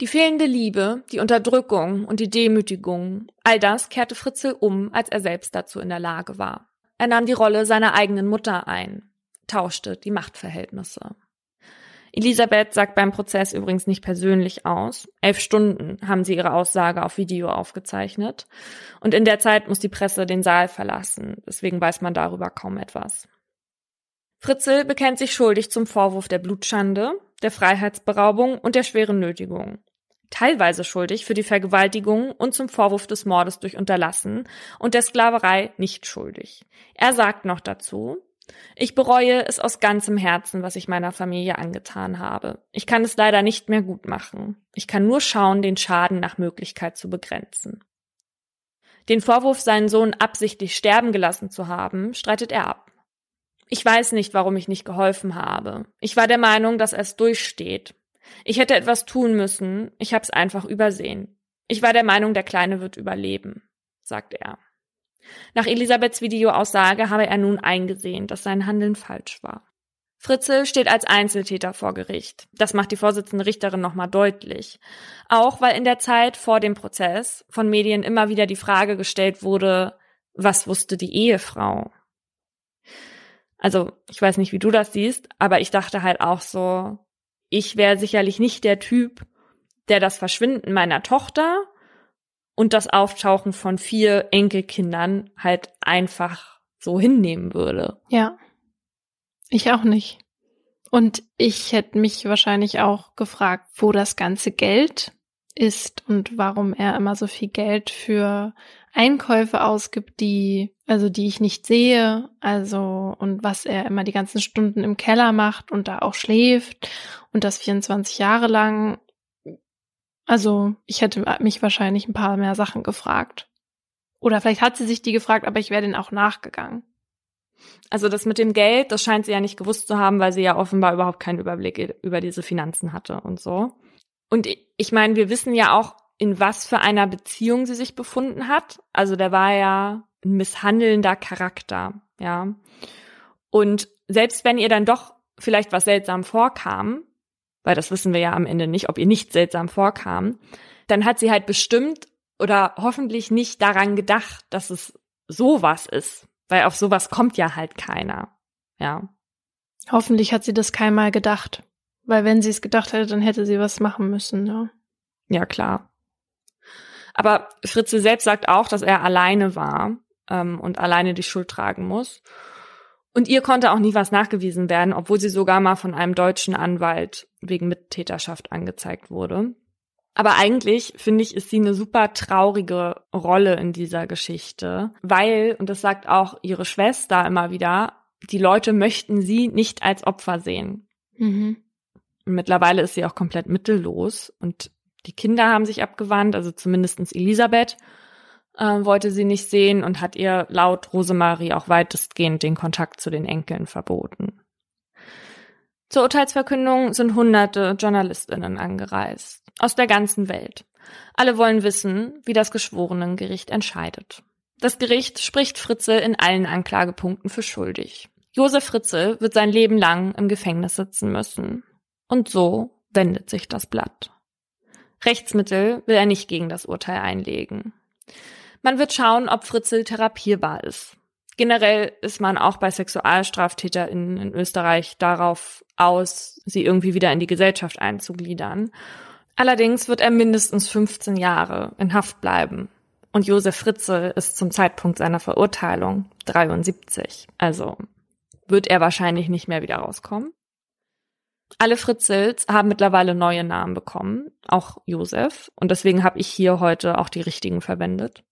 Die fehlende Liebe, die Unterdrückung und die Demütigung, all das kehrte Fritzel um, als er selbst dazu in der Lage war. Er nahm die Rolle seiner eigenen Mutter ein, tauschte die Machtverhältnisse. Elisabeth sagt beim Prozess übrigens nicht persönlich aus. Elf Stunden haben sie ihre Aussage auf Video aufgezeichnet. Und in der Zeit muss die Presse den Saal verlassen. Deswegen weiß man darüber kaum etwas. Fritzel bekennt sich schuldig zum Vorwurf der Blutschande, der Freiheitsberaubung und der schweren Nötigung. Teilweise schuldig für die Vergewaltigung und zum Vorwurf des Mordes durch Unterlassen und der Sklaverei nicht schuldig. Er sagt noch dazu, ich bereue es aus ganzem Herzen, was ich meiner Familie angetan habe. Ich kann es leider nicht mehr gut machen. Ich kann nur schauen, den Schaden nach Möglichkeit zu begrenzen. Den Vorwurf, seinen Sohn absichtlich sterben gelassen zu haben, streitet er ab. Ich weiß nicht, warum ich nicht geholfen habe. Ich war der Meinung, dass er es durchsteht. Ich hätte etwas tun müssen, ich hab's einfach übersehen. Ich war der Meinung, der Kleine wird überleben, sagt er. Nach Elisabeths Videoaussage habe er nun eingesehen, dass sein Handeln falsch war. Fritzel steht als Einzeltäter vor Gericht. Das macht die Vorsitzende Richterin nochmal deutlich. Auch weil in der Zeit vor dem Prozess von Medien immer wieder die Frage gestellt wurde, was wusste die Ehefrau? Also, ich weiß nicht, wie du das siehst, aber ich dachte halt auch so, ich wäre sicherlich nicht der Typ, der das Verschwinden meiner Tochter und das Auftauchen von vier Enkelkindern halt einfach so hinnehmen würde. Ja. Ich auch nicht. Und ich hätte mich wahrscheinlich auch gefragt, wo das ganze Geld ist und warum er immer so viel Geld für Einkäufe ausgibt, die, also die ich nicht sehe, also und was er immer die ganzen Stunden im Keller macht und da auch schläft und das 24 Jahre lang also ich hätte mich wahrscheinlich ein paar mehr Sachen gefragt. Oder vielleicht hat sie sich die gefragt, aber ich wäre denen auch nachgegangen. Also das mit dem Geld, das scheint sie ja nicht gewusst zu haben, weil sie ja offenbar überhaupt keinen Überblick über diese Finanzen hatte und so. Und ich meine, wir wissen ja auch, in was für einer Beziehung sie sich befunden hat. Also der war ja ein misshandelnder Charakter, ja. Und selbst wenn ihr dann doch vielleicht was seltsam vorkam, weil das wissen wir ja am Ende nicht, ob ihr nicht seltsam vorkam, dann hat sie halt bestimmt oder hoffentlich nicht daran gedacht, dass es sowas ist, weil auf sowas kommt ja halt keiner. Ja. Hoffentlich hat sie das keinmal gedacht, weil wenn sie es gedacht hätte, dann hätte sie was machen müssen, ja. Ja, klar. Aber Fritze selbst sagt auch, dass er alleine war ähm, und alleine die Schuld tragen muss. Und ihr konnte auch nie was nachgewiesen werden, obwohl sie sogar mal von einem deutschen Anwalt wegen Mittäterschaft angezeigt wurde. Aber eigentlich finde ich, ist sie eine super traurige Rolle in dieser Geschichte, weil, und das sagt auch ihre Schwester immer wieder, die Leute möchten sie nicht als Opfer sehen. Mhm. Mittlerweile ist sie auch komplett mittellos und die Kinder haben sich abgewandt, also zumindestens Elisabeth äh, wollte sie nicht sehen und hat ihr laut Rosemarie auch weitestgehend den Kontakt zu den Enkeln verboten. Zur Urteilsverkündung sind hunderte Journalistinnen angereist, aus der ganzen Welt. Alle wollen wissen, wie das Geschworenengericht entscheidet. Das Gericht spricht Fritze in allen Anklagepunkten für schuldig. Josef Fritze wird sein Leben lang im Gefängnis sitzen müssen. Und so wendet sich das Blatt. Rechtsmittel will er nicht gegen das Urteil einlegen. Man wird schauen, ob Fritzel therapierbar ist. Generell ist man auch bei SexualstraftäterInnen in Österreich darauf aus, sie irgendwie wieder in die Gesellschaft einzugliedern. Allerdings wird er mindestens 15 Jahre in Haft bleiben. Und Josef Fritze ist zum Zeitpunkt seiner Verurteilung 73. Also wird er wahrscheinlich nicht mehr wieder rauskommen. Alle Fritzels haben mittlerweile neue Namen bekommen, auch Josef. Und deswegen habe ich hier heute auch die richtigen verwendet.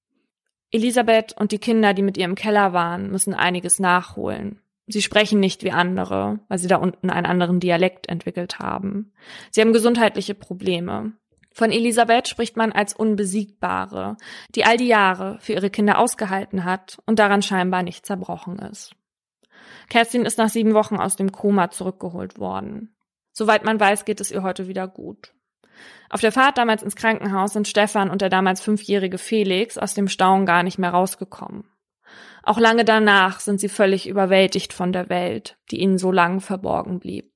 Elisabeth und die Kinder, die mit ihr im Keller waren, müssen einiges nachholen. Sie sprechen nicht wie andere, weil sie da unten einen anderen Dialekt entwickelt haben. Sie haben gesundheitliche Probleme. Von Elisabeth spricht man als Unbesiegbare, die all die Jahre für ihre Kinder ausgehalten hat und daran scheinbar nicht zerbrochen ist. Kerstin ist nach sieben Wochen aus dem Koma zurückgeholt worden. Soweit man weiß, geht es ihr heute wieder gut. Auf der Fahrt damals ins Krankenhaus sind Stefan und der damals fünfjährige Felix aus dem Staunen gar nicht mehr rausgekommen. Auch lange danach sind sie völlig überwältigt von der Welt, die ihnen so lang verborgen blieb.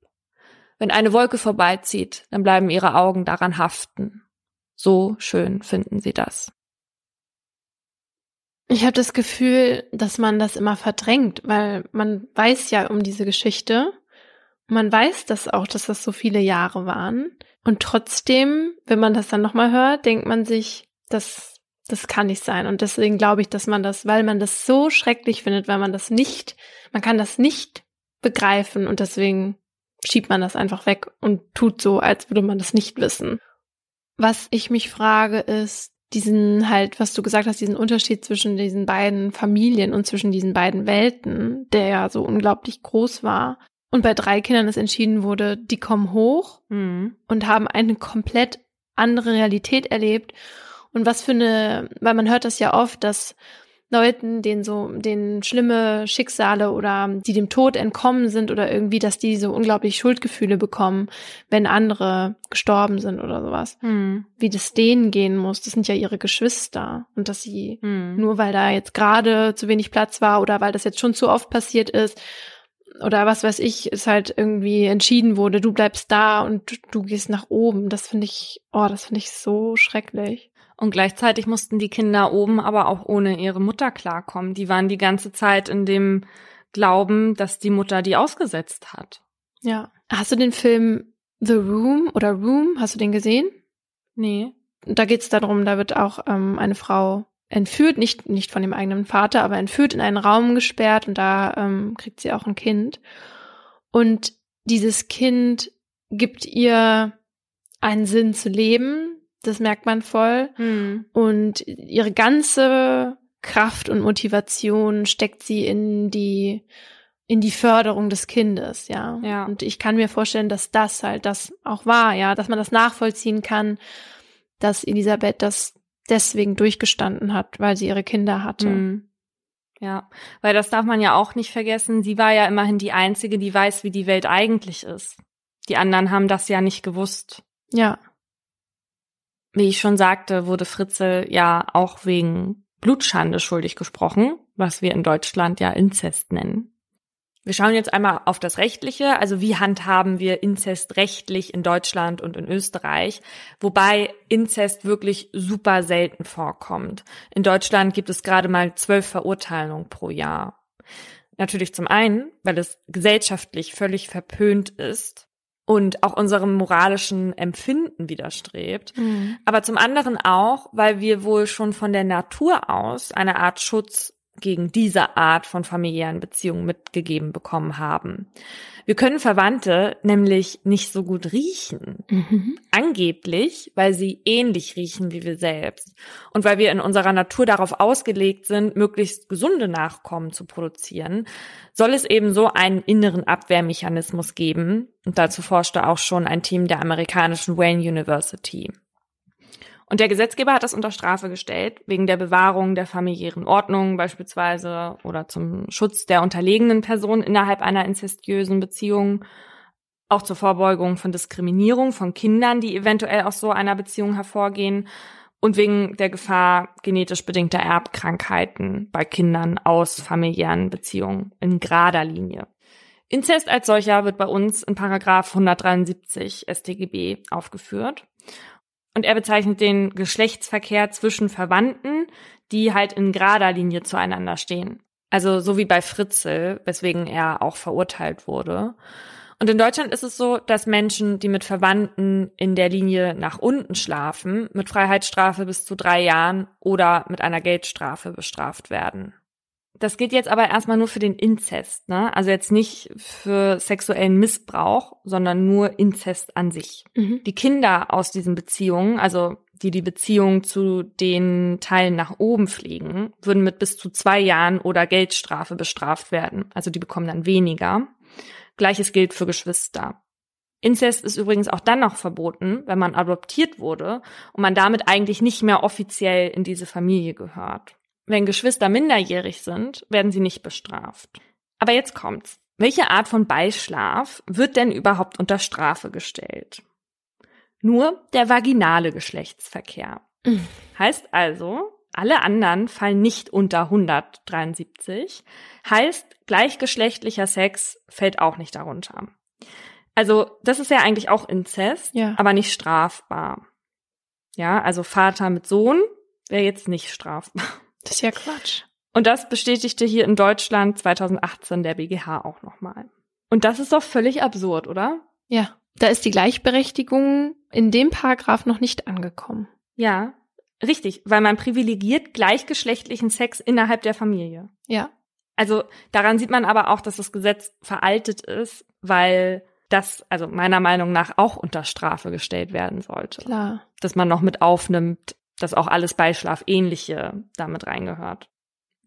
Wenn eine Wolke vorbeizieht, dann bleiben ihre Augen daran haften. So schön finden sie das. Ich habe das Gefühl, dass man das immer verdrängt, weil man weiß ja um diese Geschichte. Man weiß das auch, dass das so viele Jahre waren. Und trotzdem, wenn man das dann nochmal hört, denkt man sich, das, das kann nicht sein. Und deswegen glaube ich, dass man das, weil man das so schrecklich findet, weil man das nicht, man kann das nicht begreifen und deswegen schiebt man das einfach weg und tut so, als würde man das nicht wissen. Was ich mich frage, ist, diesen halt, was du gesagt hast, diesen Unterschied zwischen diesen beiden Familien und zwischen diesen beiden Welten, der ja so unglaublich groß war. Und bei drei Kindern ist entschieden wurde, die kommen hoch mhm. und haben eine komplett andere Realität erlebt. Und was für eine, weil man hört das ja oft, dass Leuten, denen so, denen schlimme Schicksale oder die dem Tod entkommen sind oder irgendwie, dass die so unglaublich Schuldgefühle bekommen, wenn andere gestorben sind oder sowas. Hm. Wie das denen gehen muss, das sind ja ihre Geschwister. Und dass sie, hm. nur weil da jetzt gerade zu wenig Platz war oder weil das jetzt schon zu oft passiert ist, oder was weiß ich, ist halt irgendwie entschieden wurde, du bleibst da und du gehst nach oben. Das finde ich, oh, das finde ich so schrecklich. Und gleichzeitig mussten die Kinder oben aber auch ohne ihre Mutter klarkommen. Die waren die ganze Zeit in dem Glauben, dass die Mutter die ausgesetzt hat. Ja. Hast du den Film The Room oder Room, hast du den gesehen? Nee. Da geht's darum, da wird auch ähm, eine Frau entführt, nicht, nicht von dem eigenen Vater, aber entführt in einen Raum gesperrt und da ähm, kriegt sie auch ein Kind. Und dieses Kind gibt ihr einen Sinn zu leben, das merkt man voll. Mhm. Und ihre ganze Kraft und Motivation steckt sie in die in die Förderung des Kindes, ja. ja. Und ich kann mir vorstellen, dass das halt das auch war, ja, dass man das nachvollziehen kann, dass Elisabeth das deswegen durchgestanden hat, weil sie ihre Kinder hatte. Mhm. Ja, weil das darf man ja auch nicht vergessen. Sie war ja immerhin die Einzige, die weiß, wie die Welt eigentlich ist. Die anderen haben das ja nicht gewusst. Ja. Wie ich schon sagte, wurde Fritze ja auch wegen Blutschande schuldig gesprochen, was wir in Deutschland ja Inzest nennen. Wir schauen jetzt einmal auf das Rechtliche, also wie handhaben wir Inzest rechtlich in Deutschland und in Österreich, wobei Inzest wirklich super selten vorkommt. In Deutschland gibt es gerade mal zwölf Verurteilungen pro Jahr. Natürlich zum einen, weil es gesellschaftlich völlig verpönt ist und auch unserem moralischen Empfinden widerstrebt. Mhm. Aber zum anderen auch, weil wir wohl schon von der Natur aus eine Art Schutz gegen diese Art von familiären Beziehungen mitgegeben bekommen haben. Wir können Verwandte nämlich nicht so gut riechen. Mhm. Angeblich, weil sie ähnlich riechen wie wir selbst. Und weil wir in unserer Natur darauf ausgelegt sind, möglichst gesunde Nachkommen zu produzieren, soll es eben so einen inneren Abwehrmechanismus geben. Und dazu forschte auch schon ein Team der amerikanischen Wayne University. Und der Gesetzgeber hat das unter Strafe gestellt, wegen der Bewahrung der familiären Ordnung beispielsweise oder zum Schutz der unterlegenen Person innerhalb einer inzestiösen Beziehung, auch zur Vorbeugung von Diskriminierung von Kindern, die eventuell aus so einer Beziehung hervorgehen und wegen der Gefahr genetisch bedingter Erbkrankheiten bei Kindern aus familiären Beziehungen in gerader Linie. Inzest als solcher wird bei uns in Paragraph 173 StGB aufgeführt. Und er bezeichnet den Geschlechtsverkehr zwischen Verwandten, die halt in gerader Linie zueinander stehen. Also so wie bei Fritzel, weswegen er auch verurteilt wurde. Und in Deutschland ist es so, dass Menschen, die mit Verwandten in der Linie nach unten schlafen, mit Freiheitsstrafe bis zu drei Jahren oder mit einer Geldstrafe bestraft werden. Das gilt jetzt aber erstmal nur für den Inzest, ne? Also jetzt nicht für sexuellen Missbrauch, sondern nur Inzest an sich. Mhm. Die Kinder aus diesen Beziehungen, also die die Beziehung zu den Teilen nach oben pflegen, würden mit bis zu zwei Jahren oder Geldstrafe bestraft werden. Also die bekommen dann weniger. Gleiches gilt für Geschwister. Inzest ist übrigens auch dann noch verboten, wenn man adoptiert wurde und man damit eigentlich nicht mehr offiziell in diese Familie gehört. Wenn Geschwister minderjährig sind, werden sie nicht bestraft. Aber jetzt kommt's. Welche Art von Beischlaf wird denn überhaupt unter Strafe gestellt? Nur der vaginale Geschlechtsverkehr. Mhm. Heißt also, alle anderen fallen nicht unter 173. Heißt, gleichgeschlechtlicher Sex fällt auch nicht darunter. Also, das ist ja eigentlich auch Inzest, ja. aber nicht strafbar. Ja, also Vater mit Sohn wäre jetzt nicht strafbar. Das ist ja Quatsch. Und das bestätigte hier in Deutschland 2018 der BGH auch nochmal. Und das ist doch völlig absurd, oder? Ja, da ist die Gleichberechtigung in dem Paragraph noch nicht angekommen. Ja, richtig, weil man privilegiert gleichgeschlechtlichen Sex innerhalb der Familie. Ja. Also daran sieht man aber auch, dass das Gesetz veraltet ist, weil das also meiner Meinung nach auch unter Strafe gestellt werden sollte. Klar. Dass man noch mit aufnimmt, dass auch alles Beischlafähnliche damit reingehört.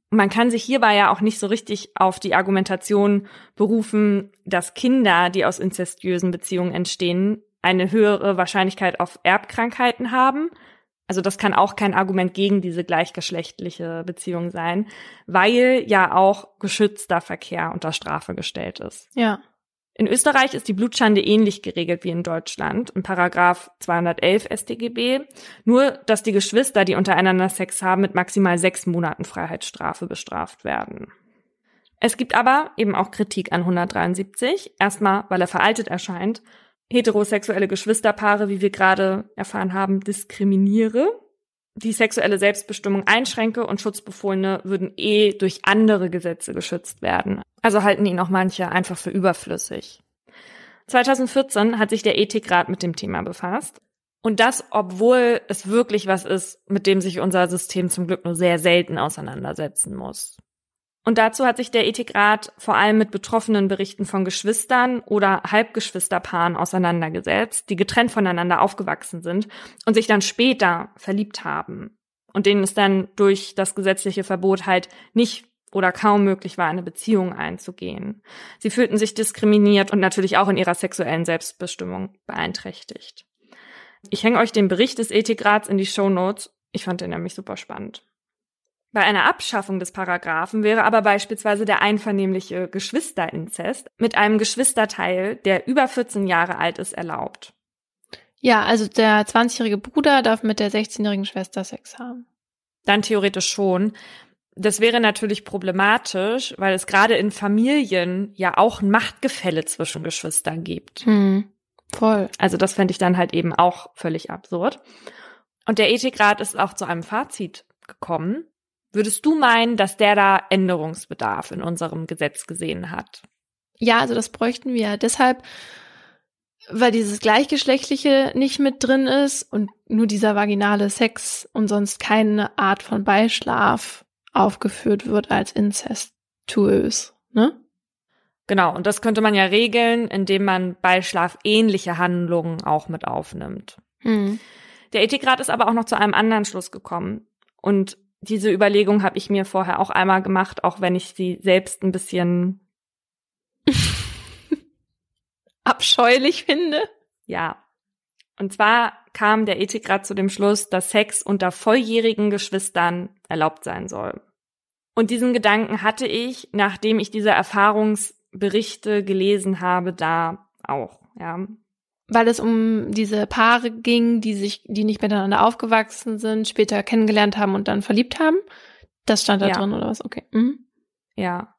Man kann sich hierbei ja auch nicht so richtig auf die Argumentation berufen, dass Kinder, die aus inzestiösen Beziehungen entstehen, eine höhere Wahrscheinlichkeit auf Erbkrankheiten haben. Also das kann auch kein Argument gegen diese gleichgeschlechtliche Beziehung sein, weil ja auch geschützter Verkehr unter Strafe gestellt ist. Ja. In Österreich ist die Blutschande ähnlich geregelt wie in Deutschland, in Paragraph 211 StGB, nur dass die Geschwister, die untereinander Sex haben, mit maximal sechs Monaten Freiheitsstrafe bestraft werden. Es gibt aber eben auch Kritik an 173, erstmal, weil er veraltet erscheint, heterosexuelle Geschwisterpaare, wie wir gerade erfahren haben, diskriminiere die sexuelle Selbstbestimmung einschränke und Schutzbefohlene würden eh durch andere Gesetze geschützt werden. Also halten ihn auch manche einfach für überflüssig. 2014 hat sich der Ethikrat mit dem Thema befasst. Und das, obwohl es wirklich was ist, mit dem sich unser System zum Glück nur sehr selten auseinandersetzen muss. Und dazu hat sich der Ethikrat vor allem mit betroffenen Berichten von Geschwistern oder Halbgeschwisterpaaren auseinandergesetzt, die getrennt voneinander aufgewachsen sind und sich dann später verliebt haben und denen es dann durch das gesetzliche Verbot halt nicht oder kaum möglich war, eine Beziehung einzugehen. Sie fühlten sich diskriminiert und natürlich auch in ihrer sexuellen Selbstbestimmung beeinträchtigt. Ich hänge euch den Bericht des Ethikrats in die Show Notes. Ich fand den nämlich super spannend. Bei einer Abschaffung des Paragraphen wäre aber beispielsweise der einvernehmliche Geschwisterinzest mit einem Geschwisterteil, der über 14 Jahre alt ist, erlaubt. Ja, also der 20-jährige Bruder darf mit der 16-jährigen Schwester Sex haben. Dann theoretisch schon. Das wäre natürlich problematisch, weil es gerade in Familien ja auch ein Machtgefälle zwischen Geschwistern gibt. Hm, voll. Also das fände ich dann halt eben auch völlig absurd. Und der Ethikrat ist auch zu einem Fazit gekommen. Würdest du meinen, dass der da Änderungsbedarf in unserem Gesetz gesehen hat? Ja, also das bräuchten wir deshalb, weil dieses Gleichgeschlechtliche nicht mit drin ist und nur dieser vaginale Sex und sonst keine Art von Beischlaf aufgeführt wird als incestuös, ne? Genau, und das könnte man ja regeln, indem man bei Schlaf ähnliche Handlungen auch mit aufnimmt. Mhm. Der Ethikrat ist aber auch noch zu einem anderen Schluss gekommen. Und diese Überlegung habe ich mir vorher auch einmal gemacht, auch wenn ich sie selbst ein bisschen abscheulich finde. Ja. Und zwar kam der Ethikrat zu dem Schluss, dass Sex unter volljährigen Geschwistern erlaubt sein soll. Und diesen Gedanken hatte ich, nachdem ich diese Erfahrungsberichte gelesen habe, da auch, ja. Weil es um diese Paare ging, die sich, die nicht miteinander aufgewachsen sind, später kennengelernt haben und dann verliebt haben. Das stand da ja. drin oder was? Okay. Mhm. Ja.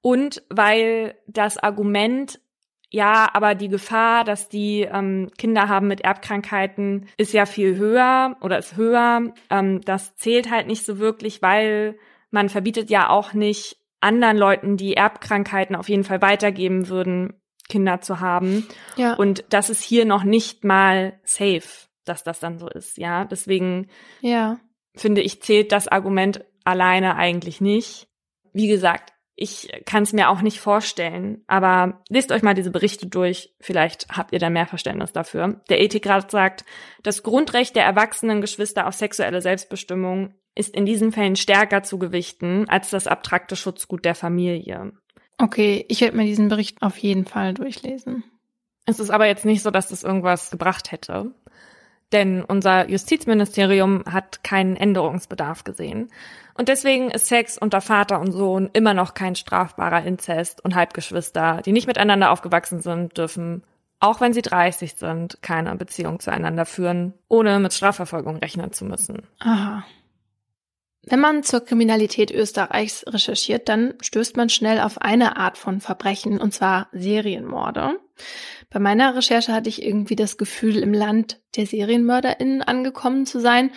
Und weil das Argument ja, aber die Gefahr, dass die ähm, Kinder haben mit Erbkrankheiten, ist ja viel höher oder ist höher. Ähm, das zählt halt nicht so wirklich, weil man verbietet ja auch nicht anderen Leuten, die Erbkrankheiten auf jeden Fall weitergeben würden, Kinder zu haben. Ja. Und das ist hier noch nicht mal safe, dass das dann so ist. Ja, deswegen ja. finde ich, zählt das Argument alleine eigentlich nicht. Wie gesagt, ich kann es mir auch nicht vorstellen, aber lest euch mal diese Berichte durch, vielleicht habt ihr da mehr Verständnis dafür. Der Ethikrat sagt, das Grundrecht der erwachsenen Geschwister auf sexuelle Selbstbestimmung ist in diesen Fällen stärker zu gewichten als das abstrakte Schutzgut der Familie. Okay, ich werde mir diesen Bericht auf jeden Fall durchlesen. Es ist aber jetzt nicht so, dass das irgendwas gebracht hätte. Denn unser Justizministerium hat keinen Änderungsbedarf gesehen. Und deswegen ist Sex unter Vater und Sohn immer noch kein strafbarer Inzest und Halbgeschwister, die nicht miteinander aufgewachsen sind, dürfen, auch wenn sie 30 sind, keine Beziehung zueinander führen, ohne mit Strafverfolgung rechnen zu müssen. Aha. Wenn man zur Kriminalität Österreichs recherchiert, dann stößt man schnell auf eine Art von Verbrechen, und zwar Serienmorde. Bei meiner Recherche hatte ich irgendwie das Gefühl, im Land der SerienmörderInnen angekommen zu sein.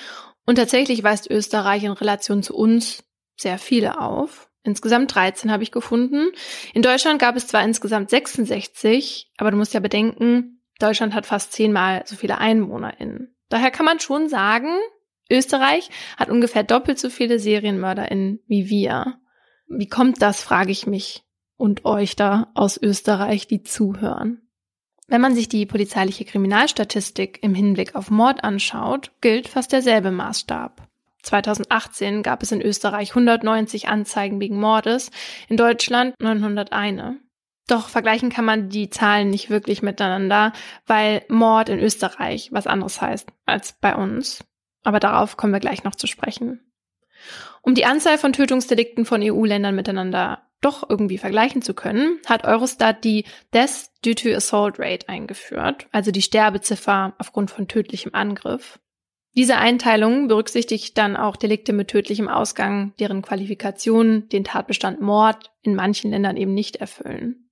Und tatsächlich weist Österreich in Relation zu uns sehr viele auf. Insgesamt 13 habe ich gefunden. In Deutschland gab es zwar insgesamt 66, aber du musst ja bedenken, Deutschland hat fast zehnmal so viele EinwohnerInnen. Daher kann man schon sagen, Österreich hat ungefähr doppelt so viele SerienmörderInnen wie wir. Wie kommt das, frage ich mich und euch da aus Österreich, die zuhören. Wenn man sich die polizeiliche Kriminalstatistik im Hinblick auf Mord anschaut, gilt fast derselbe Maßstab. 2018 gab es in Österreich 190 Anzeigen wegen Mordes, in Deutschland 901. Doch vergleichen kann man die Zahlen nicht wirklich miteinander, weil Mord in Österreich was anderes heißt als bei uns. Aber darauf kommen wir gleich noch zu sprechen. Um die Anzahl von Tötungsdelikten von EU-Ländern miteinander doch irgendwie vergleichen zu können, hat Eurostat die Death Due to Assault Rate eingeführt, also die Sterbeziffer aufgrund von tödlichem Angriff. Diese Einteilung berücksichtigt dann auch Delikte mit tödlichem Ausgang, deren Qualifikationen den Tatbestand Mord in manchen Ländern eben nicht erfüllen.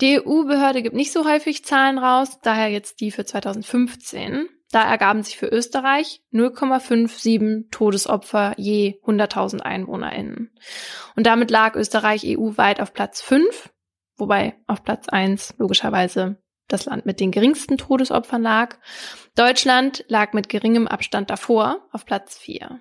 Die EU-Behörde gibt nicht so häufig Zahlen raus, daher jetzt die für 2015. Da ergaben sich für Österreich 0,57 Todesopfer je 100.000 EinwohnerInnen. Und damit lag Österreich EU-weit auf Platz 5, wobei auf Platz 1 logischerweise das Land mit den geringsten Todesopfern lag. Deutschland lag mit geringem Abstand davor auf Platz 4.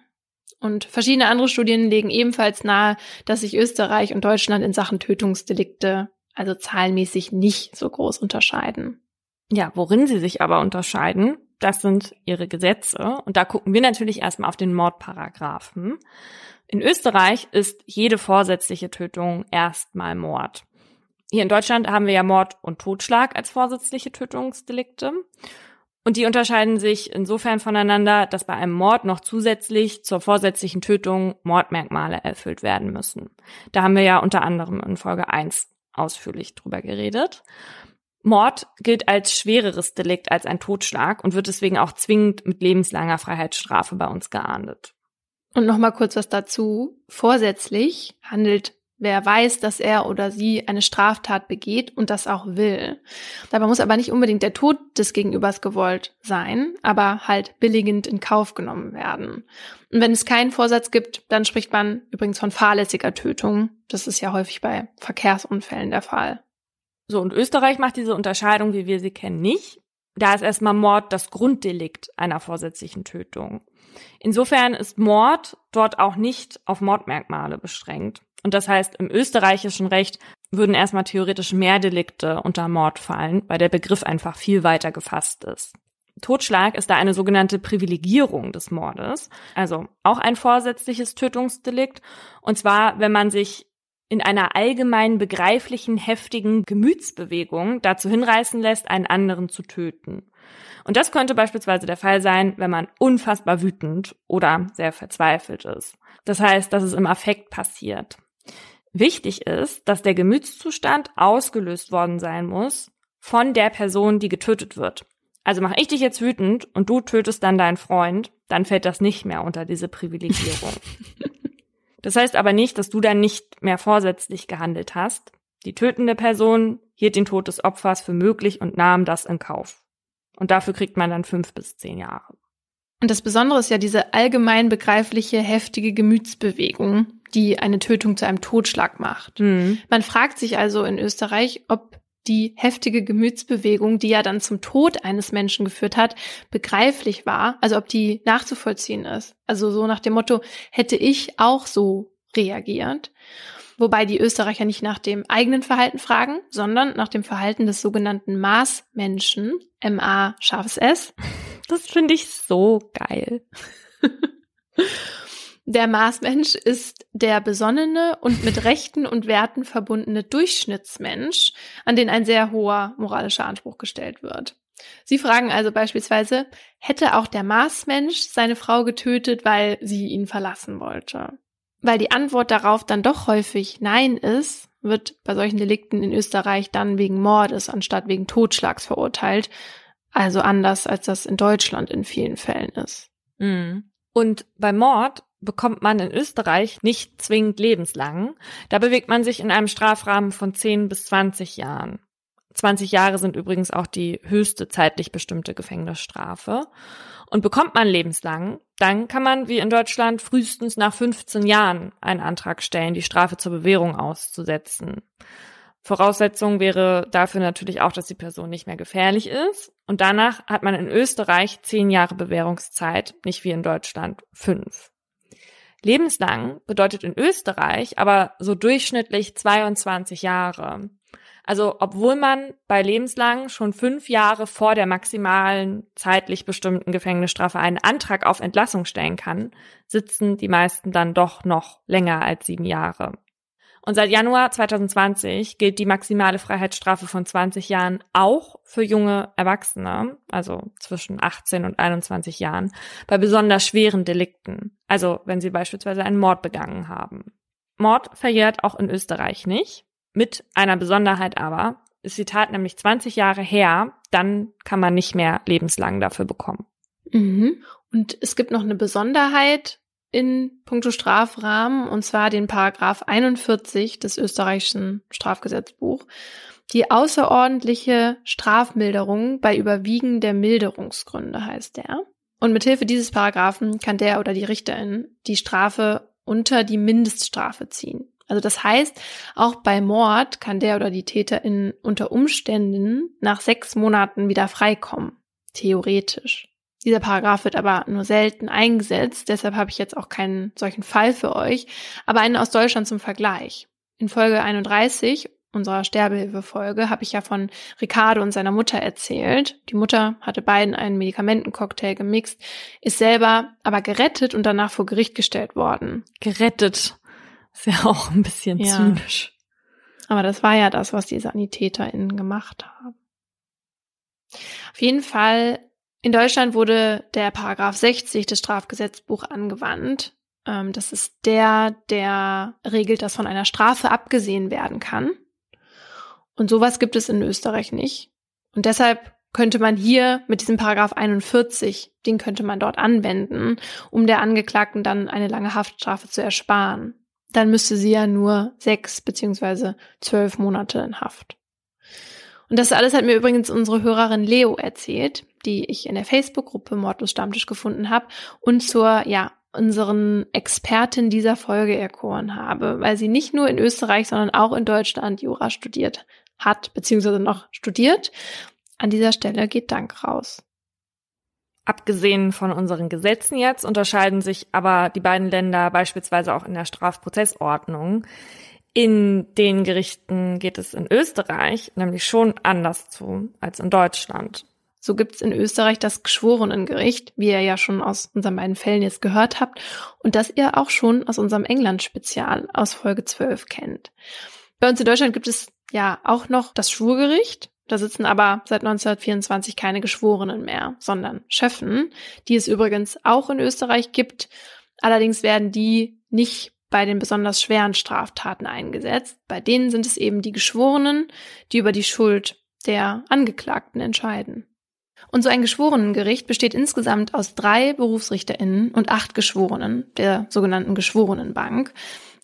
Und verschiedene andere Studien legen ebenfalls nahe, dass sich Österreich und Deutschland in Sachen Tötungsdelikte also zahlenmäßig nicht so groß unterscheiden. Ja, worin sie sich aber unterscheiden, das sind ihre Gesetze. Und da gucken wir natürlich erstmal auf den Mordparagraphen. In Österreich ist jede vorsätzliche Tötung erstmal Mord. Hier in Deutschland haben wir ja Mord und Totschlag als vorsätzliche Tötungsdelikte. Und die unterscheiden sich insofern voneinander, dass bei einem Mord noch zusätzlich zur vorsätzlichen Tötung Mordmerkmale erfüllt werden müssen. Da haben wir ja unter anderem in Folge 1 ausführlich drüber geredet. Mord gilt als schwereres Delikt als ein Totschlag und wird deswegen auch zwingend mit lebenslanger Freiheitsstrafe bei uns geahndet. Und nochmal kurz was dazu. Vorsätzlich handelt wer weiß, dass er oder sie eine Straftat begeht und das auch will. Dabei muss aber nicht unbedingt der Tod des Gegenübers gewollt sein, aber halt billigend in Kauf genommen werden. Und wenn es keinen Vorsatz gibt, dann spricht man übrigens von fahrlässiger Tötung. Das ist ja häufig bei Verkehrsunfällen der Fall. So, und Österreich macht diese Unterscheidung, wie wir sie kennen, nicht. Da ist erstmal Mord das Grunddelikt einer vorsätzlichen Tötung. Insofern ist Mord dort auch nicht auf Mordmerkmale beschränkt. Und das heißt, im österreichischen Recht würden erstmal theoretisch mehr Delikte unter Mord fallen, weil der Begriff einfach viel weiter gefasst ist. Totschlag ist da eine sogenannte Privilegierung des Mordes, also auch ein vorsätzliches Tötungsdelikt. Und zwar, wenn man sich in einer allgemein begreiflichen, heftigen Gemütsbewegung dazu hinreißen lässt, einen anderen zu töten. Und das könnte beispielsweise der Fall sein, wenn man unfassbar wütend oder sehr verzweifelt ist. Das heißt, dass es im Affekt passiert. Wichtig ist, dass der Gemütszustand ausgelöst worden sein muss von der Person, die getötet wird. Also mache ich dich jetzt wütend und du tötest dann deinen Freund, dann fällt das nicht mehr unter diese Privilegierung. das heißt aber nicht, dass du dann nicht mehr vorsätzlich gehandelt hast. Die tötende Person hielt den Tod des Opfers für möglich und nahm das in Kauf. Und dafür kriegt man dann fünf bis zehn Jahre. Und das Besondere ist ja diese allgemein begreifliche, heftige Gemütsbewegung, die eine Tötung zu einem Totschlag macht. Mhm. Man fragt sich also in Österreich, ob die heftige Gemütsbewegung, die ja dann zum Tod eines Menschen geführt hat, begreiflich war, also ob die nachzuvollziehen ist. Also so nach dem Motto, hätte ich auch so reagiert. Wobei die Österreicher nicht nach dem eigenen Verhalten fragen, sondern nach dem Verhalten des sogenannten Maßmenschen, MA scharfes S. Das finde ich so geil. Der Marsmensch ist der besonnene und mit Rechten und Werten verbundene Durchschnittsmensch, an den ein sehr hoher moralischer Anspruch gestellt wird. Sie fragen also beispielsweise, hätte auch der Marsmensch seine Frau getötet, weil sie ihn verlassen wollte? Weil die Antwort darauf dann doch häufig Nein ist, wird bei solchen Delikten in Österreich dann wegen Mordes anstatt wegen Totschlags verurteilt, also anders als das in Deutschland in vielen Fällen ist. Mhm. Und bei Mord bekommt man in Österreich nicht zwingend lebenslang. Da bewegt man sich in einem Strafrahmen von 10 bis 20 Jahren. 20 Jahre sind übrigens auch die höchste zeitlich bestimmte Gefängnisstrafe. Und bekommt man lebenslang, dann kann man wie in Deutschland frühestens nach 15 Jahren einen Antrag stellen, die Strafe zur Bewährung auszusetzen. Voraussetzung wäre dafür natürlich auch, dass die Person nicht mehr gefährlich ist. Und danach hat man in Österreich 10 Jahre Bewährungszeit, nicht wie in Deutschland fünf. Lebenslang bedeutet in Österreich aber so durchschnittlich 22 Jahre. Also obwohl man bei lebenslang schon fünf Jahre vor der maximalen zeitlich bestimmten Gefängnisstrafe einen Antrag auf Entlassung stellen kann, sitzen die meisten dann doch noch länger als sieben Jahre. Und seit Januar 2020 gilt die maximale Freiheitsstrafe von 20 Jahren auch für junge Erwachsene, also zwischen 18 und 21 Jahren, bei besonders schweren Delikten, also wenn sie beispielsweise einen Mord begangen haben. Mord verjährt auch in Österreich nicht, mit einer Besonderheit aber, ist die Tat nämlich 20 Jahre her, dann kann man nicht mehr lebenslang dafür bekommen. Mhm. Und es gibt noch eine Besonderheit, in puncto Strafrahmen, und zwar den Paragraph 41 des österreichischen Strafgesetzbuch, die außerordentliche Strafmilderung bei Überwiegen der Milderungsgründe heißt der. Und mithilfe dieses Paragraphen kann der oder die Richterin die Strafe unter die Mindeststrafe ziehen. Also das heißt, auch bei Mord kann der oder die Täterin unter Umständen nach sechs Monaten wieder freikommen. Theoretisch. Dieser Paragraph wird aber nur selten eingesetzt, deshalb habe ich jetzt auch keinen solchen Fall für euch, aber einen aus Deutschland zum Vergleich. In Folge 31 unserer Sterbehilfefolge habe ich ja von Ricardo und seiner Mutter erzählt. Die Mutter hatte beiden einen Medikamentencocktail gemixt, ist selber aber gerettet und danach vor Gericht gestellt worden. Gerettet. Ist ja auch ein bisschen ja. zynisch. Aber das war ja das, was die SanitäterInnen gemacht haben. Auf jeden Fall in Deutschland wurde der Paragraph 60 des Strafgesetzbuch angewandt. Ähm, das ist der, der regelt, dass von einer Strafe abgesehen werden kann. Und sowas gibt es in Österreich nicht. Und deshalb könnte man hier mit diesem Paragraph 41, den könnte man dort anwenden, um der Angeklagten dann eine lange Haftstrafe zu ersparen. Dann müsste sie ja nur sechs beziehungsweise zwölf Monate in Haft. Und das alles hat mir übrigens unsere Hörerin Leo erzählt, die ich in der Facebook-Gruppe Mordlos Stammtisch gefunden habe und zur, ja, unseren Expertin dieser Folge erkoren habe, weil sie nicht nur in Österreich, sondern auch in Deutschland Jura studiert hat, beziehungsweise noch studiert. An dieser Stelle geht Dank raus. Abgesehen von unseren Gesetzen jetzt unterscheiden sich aber die beiden Länder beispielsweise auch in der Strafprozessordnung. In den Gerichten geht es in Österreich nämlich schon anders zu als in Deutschland. So gibt es in Österreich das Geschworenengericht, wie ihr ja schon aus unseren beiden Fällen jetzt gehört habt und das ihr auch schon aus unserem England-Spezial aus Folge 12 kennt. Bei uns in Deutschland gibt es ja auch noch das Schwurgericht. Da sitzen aber seit 1924 keine Geschworenen mehr, sondern Schöffen, die es übrigens auch in Österreich gibt. Allerdings werden die nicht bei den besonders schweren Straftaten eingesetzt. Bei denen sind es eben die Geschworenen, die über die Schuld der Angeklagten entscheiden. Und so ein Geschworenengericht besteht insgesamt aus drei BerufsrichterInnen und acht Geschworenen, der sogenannten Geschworenenbank.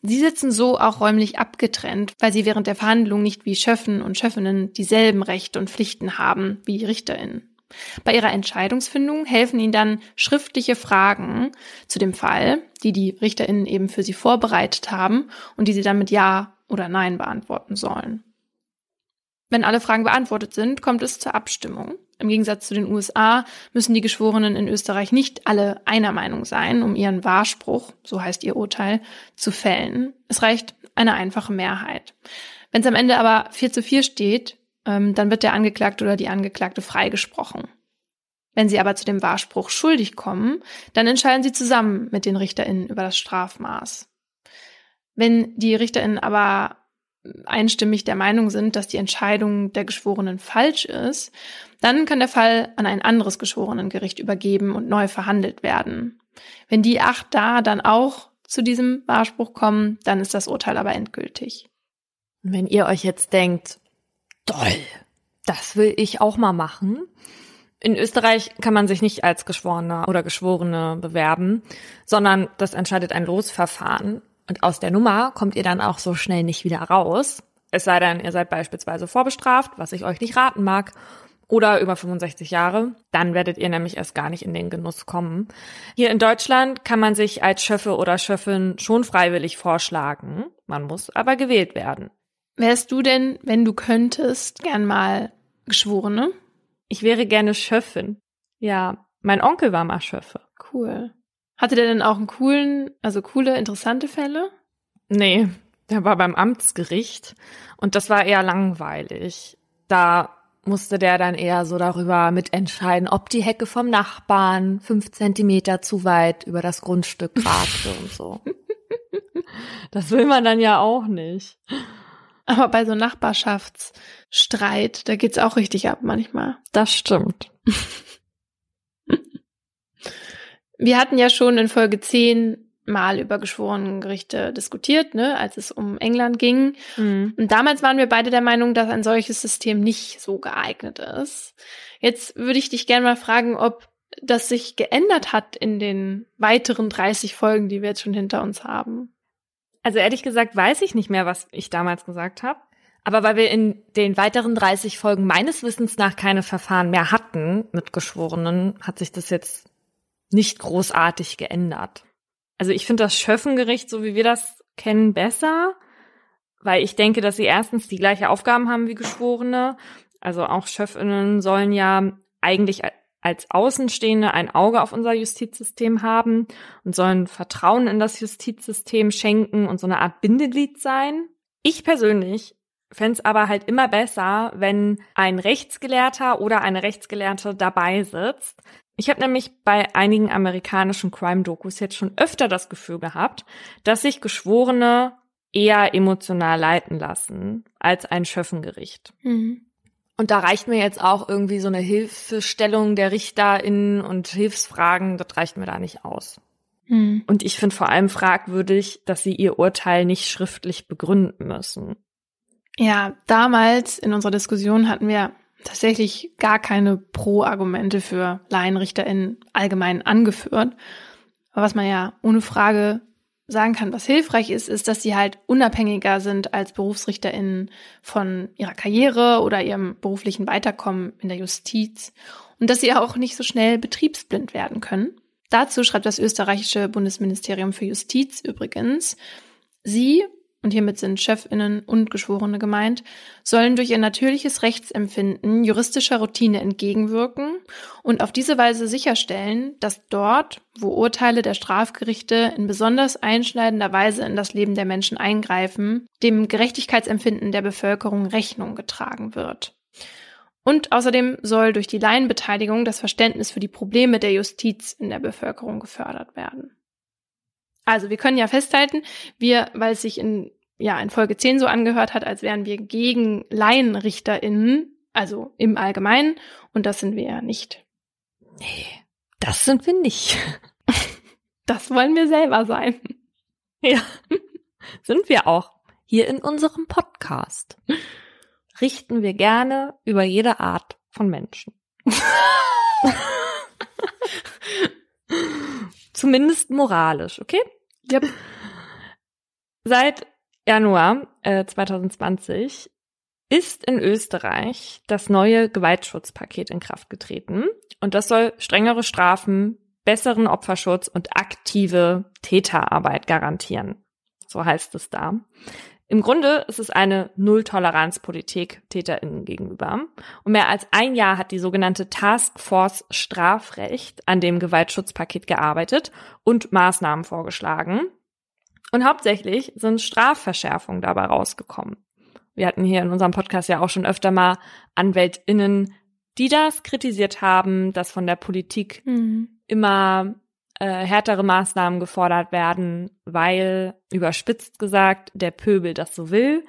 Sie sitzen so auch räumlich abgetrennt, weil sie während der Verhandlung nicht wie Schöffen und Schöffinnen dieselben Rechte und Pflichten haben wie RichterInnen. Bei ihrer Entscheidungsfindung helfen ihnen dann schriftliche Fragen zu dem Fall, die die RichterInnen eben für sie vorbereitet haben und die sie dann mit Ja oder Nein beantworten sollen. Wenn alle Fragen beantwortet sind, kommt es zur Abstimmung. Im Gegensatz zu den USA müssen die Geschworenen in Österreich nicht alle einer Meinung sein, um ihren Wahrspruch, so heißt ihr Urteil, zu fällen. Es reicht eine einfache Mehrheit. Wenn es am Ende aber 4 zu 4 steht, ähm, dann wird der Angeklagte oder die Angeklagte freigesprochen. Wenn sie aber zu dem Wahrspruch schuldig kommen, dann entscheiden sie zusammen mit den RichterInnen über das Strafmaß. Wenn die RichterInnen aber einstimmig der Meinung sind, dass die Entscheidung der Geschworenen falsch ist, dann kann der Fall an ein anderes Geschworenengericht übergeben und neu verhandelt werden. Wenn die acht da dann auch zu diesem Wahrspruch kommen, dann ist das Urteil aber endgültig. Wenn ihr euch jetzt denkt, toll, das will ich auch mal machen. In Österreich kann man sich nicht als Geschworener oder Geschworene bewerben, sondern das entscheidet ein Losverfahren. Und aus der Nummer kommt ihr dann auch so schnell nicht wieder raus. Es sei denn, ihr seid beispielsweise vorbestraft, was ich euch nicht raten mag, oder über 65 Jahre. Dann werdet ihr nämlich erst gar nicht in den Genuss kommen. Hier in Deutschland kann man sich als Schöffe oder Schöffin schon freiwillig vorschlagen. Man muss aber gewählt werden. Wärst du denn, wenn du könntest, gern mal Geschworene? Ich wäre gerne Schöffin. Ja, mein Onkel war mal Schöffe. Cool. Hatte der denn auch einen coolen, also coole, interessante Fälle? Nee, der war beim Amtsgericht und das war eher langweilig. Da musste der dann eher so darüber mitentscheiden, ob die Hecke vom Nachbarn fünf Zentimeter zu weit über das Grundstück ragte und so. Das will man dann ja auch nicht. Aber bei so Nachbarschaftsstreit, da geht's auch richtig ab manchmal. Das stimmt. Wir hatten ja schon in Folge 10 mal über Geschworenengerichte diskutiert, ne, als es um England ging. Mhm. Und damals waren wir beide der Meinung, dass ein solches System nicht so geeignet ist. Jetzt würde ich dich gerne mal fragen, ob das sich geändert hat in den weiteren 30 Folgen, die wir jetzt schon hinter uns haben. Also ehrlich gesagt weiß ich nicht mehr, was ich damals gesagt habe. Aber weil wir in den weiteren 30 Folgen meines Wissens nach keine Verfahren mehr hatten mit Geschworenen, hat sich das jetzt nicht großartig geändert. Also ich finde das Schöffengericht, so wie wir das kennen, besser, weil ich denke, dass sie erstens die gleiche Aufgaben haben wie Geschworene. Also auch Schöffinnen sollen ja eigentlich als Außenstehende ein Auge auf unser Justizsystem haben und sollen Vertrauen in das Justizsystem schenken und so eine Art Bindeglied sein. Ich persönlich fände es aber halt immer besser, wenn ein Rechtsgelehrter oder eine Rechtsgelehrte dabei sitzt, ich habe nämlich bei einigen amerikanischen Crime-Dokus jetzt schon öfter das Gefühl gehabt, dass sich Geschworene eher emotional leiten lassen als ein Schöffengericht. Mhm. Und da reicht mir jetzt auch irgendwie so eine Hilfestellung der RichterInnen und Hilfsfragen, das reicht mir da nicht aus. Mhm. Und ich finde vor allem fragwürdig, dass sie ihr Urteil nicht schriftlich begründen müssen. Ja, damals in unserer Diskussion hatten wir tatsächlich gar keine Pro-Argumente für LaienrichterInnen allgemein angeführt. Aber was man ja ohne Frage sagen kann, was hilfreich ist, ist, dass sie halt unabhängiger sind als BerufsrichterInnen von ihrer Karriere oder ihrem beruflichen Weiterkommen in der Justiz und dass sie auch nicht so schnell betriebsblind werden können. Dazu schreibt das österreichische Bundesministerium für Justiz übrigens, sie und hiermit sind Chefinnen und Geschworene gemeint, sollen durch ihr natürliches Rechtsempfinden juristischer Routine entgegenwirken und auf diese Weise sicherstellen, dass dort, wo Urteile der Strafgerichte in besonders einschneidender Weise in das Leben der Menschen eingreifen, dem Gerechtigkeitsempfinden der Bevölkerung Rechnung getragen wird. Und außerdem soll durch die Laienbeteiligung das Verständnis für die Probleme der Justiz in der Bevölkerung gefördert werden. Also wir können ja festhalten, wir, weil es sich in, ja, in Folge 10 so angehört hat, als wären wir gegen LaienrichterInnen, also im Allgemeinen, und das sind wir ja nicht. Nee, das sind wir nicht. Das wollen wir selber sein. Ja, sind wir auch. Hier in unserem Podcast richten wir gerne über jede Art von Menschen. Zumindest moralisch, okay? Yep. Seit Januar äh, 2020 ist in Österreich das neue Gewaltschutzpaket in Kraft getreten. Und das soll strengere Strafen, besseren Opferschutz und aktive Täterarbeit garantieren. So heißt es da. Im Grunde ist es eine Null-Toleranz-Politik TäterInnen gegenüber. Und mehr als ein Jahr hat die sogenannte Task Force Strafrecht an dem Gewaltschutzpaket gearbeitet und Maßnahmen vorgeschlagen. Und hauptsächlich sind Strafverschärfungen dabei rausgekommen. Wir hatten hier in unserem Podcast ja auch schon öfter mal AnwältInnen, die das kritisiert haben, dass von der Politik mhm. immer äh, härtere Maßnahmen gefordert werden, weil, überspitzt gesagt, der Pöbel das so will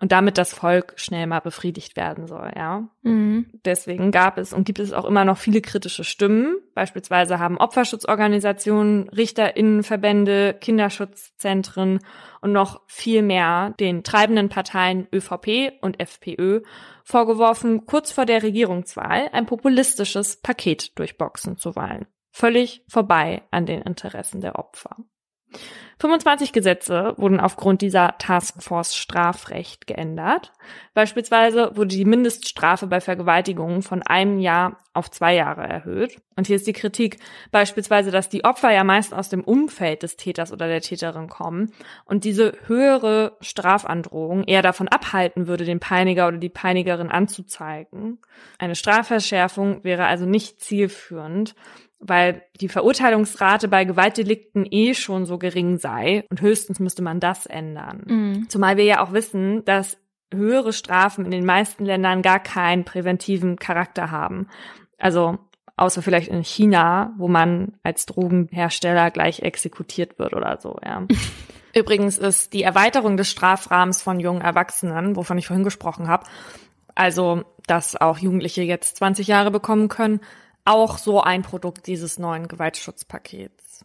und damit das Volk schnell mal befriedigt werden soll, ja. Mhm. Deswegen gab es und gibt es auch immer noch viele kritische Stimmen. Beispielsweise haben Opferschutzorganisationen, Richterinnenverbände, Kinderschutzzentren und noch viel mehr den treibenden Parteien ÖVP und FPÖ vorgeworfen, kurz vor der Regierungswahl ein populistisches Paket durchboxen zu wollen völlig vorbei an den Interessen der Opfer. 25 Gesetze wurden aufgrund dieser Taskforce Strafrecht geändert. Beispielsweise wurde die Mindeststrafe bei Vergewaltigungen von einem Jahr auf zwei Jahre erhöht. Und hier ist die Kritik beispielsweise, dass die Opfer ja meist aus dem Umfeld des Täters oder der Täterin kommen und diese höhere Strafandrohung eher davon abhalten würde, den Peiniger oder die Peinigerin anzuzeigen. Eine Strafverschärfung wäre also nicht zielführend weil die Verurteilungsrate bei Gewaltdelikten eh schon so gering sei und höchstens müsste man das ändern. Mhm. Zumal wir ja auch wissen, dass höhere Strafen in den meisten Ländern gar keinen präventiven Charakter haben. Also außer vielleicht in China, wo man als Drogenhersteller gleich exekutiert wird oder so, ja. Übrigens ist die Erweiterung des Strafrahmens von jungen Erwachsenen, wovon ich vorhin gesprochen habe, also dass auch Jugendliche jetzt 20 Jahre bekommen können, auch so ein Produkt dieses neuen Gewaltschutzpakets.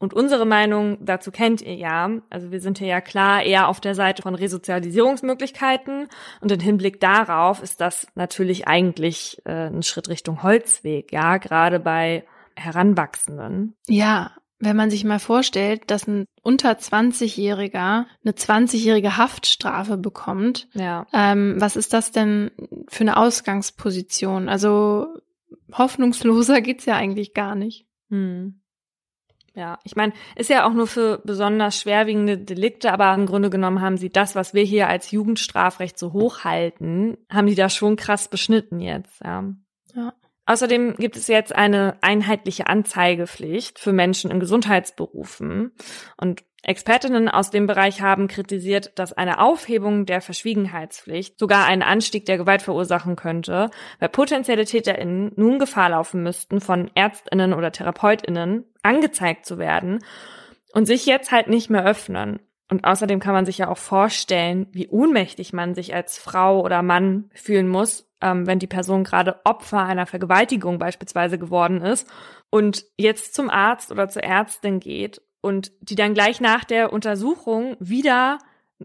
Und unsere Meinung dazu kennt ihr ja. Also wir sind hier ja klar eher auf der Seite von Resozialisierungsmöglichkeiten. Und im Hinblick darauf ist das natürlich eigentlich äh, ein Schritt Richtung Holzweg, ja, gerade bei Heranwachsenden. Ja, wenn man sich mal vorstellt, dass ein unter 20-Jähriger eine 20-jährige Haftstrafe bekommt, ja. ähm, was ist das denn für eine Ausgangsposition? Also hoffnungsloser geht's ja eigentlich gar nicht. Hm. Ja, ich meine, ist ja auch nur für besonders schwerwiegende Delikte, aber im Grunde genommen haben sie das, was wir hier als Jugendstrafrecht so hochhalten, haben die da schon krass beschnitten jetzt, ja. Ja. Außerdem gibt es jetzt eine einheitliche Anzeigepflicht für Menschen in Gesundheitsberufen. Und Expertinnen aus dem Bereich haben kritisiert, dass eine Aufhebung der Verschwiegenheitspflicht sogar einen Anstieg der Gewalt verursachen könnte, weil potenzielle TäterInnen nun Gefahr laufen müssten, von ÄrztInnen oder TherapeutInnen angezeigt zu werden und sich jetzt halt nicht mehr öffnen. Und außerdem kann man sich ja auch vorstellen, wie ohnmächtig man sich als Frau oder Mann fühlen muss, ähm, wenn die Person gerade Opfer einer Vergewaltigung beispielsweise geworden ist und jetzt zum Arzt oder zur Ärztin geht und die dann gleich nach der Untersuchung wieder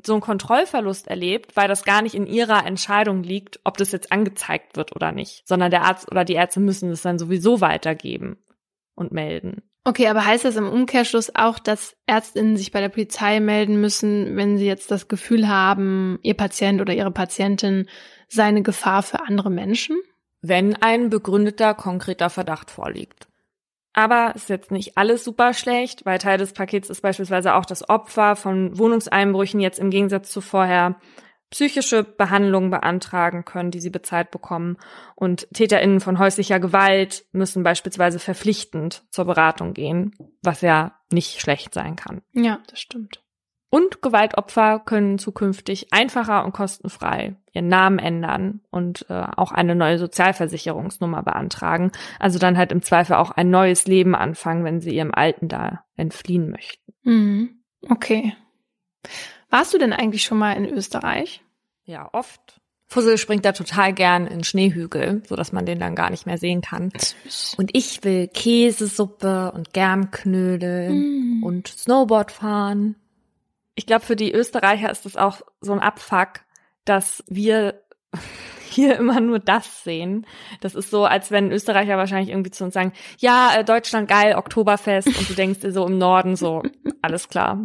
so einen Kontrollverlust erlebt, weil das gar nicht in ihrer Entscheidung liegt, ob das jetzt angezeigt wird oder nicht, sondern der Arzt oder die Ärzte müssen es dann sowieso weitergeben und melden. Okay, aber heißt das im Umkehrschluss auch, dass Ärztinnen sich bei der Polizei melden müssen, wenn sie jetzt das Gefühl haben, ihr Patient oder ihre Patientin sei eine Gefahr für andere Menschen? Wenn ein begründeter, konkreter Verdacht vorliegt. Aber ist jetzt nicht alles super schlecht, weil Teil des Pakets ist beispielsweise auch, dass Opfer von Wohnungseinbrüchen jetzt im Gegensatz zu vorher psychische Behandlungen beantragen können, die sie bezahlt bekommen. Und TäterInnen von häuslicher Gewalt müssen beispielsweise verpflichtend zur Beratung gehen, was ja nicht schlecht sein kann. Ja, das stimmt. Und Gewaltopfer können zukünftig einfacher und kostenfrei ihren Namen ändern und äh, auch eine neue Sozialversicherungsnummer beantragen. Also dann halt im Zweifel auch ein neues Leben anfangen, wenn sie ihrem Alten da entfliehen möchten. Mhm. Okay. Warst du denn eigentlich schon mal in Österreich? Ja, oft. Fussel springt da total gern in Schneehügel, so dass man den dann gar nicht mehr sehen kann. Süß. Und ich will Käsesuppe und Germknödel mm. und Snowboard fahren ich glaube, für die Österreicher ist es auch so ein Abfuck, dass wir hier immer nur das sehen. Das ist so, als wenn Österreicher wahrscheinlich irgendwie zu uns sagen, ja, äh, Deutschland geil, Oktoberfest und du denkst dir so im Norden so, alles klar.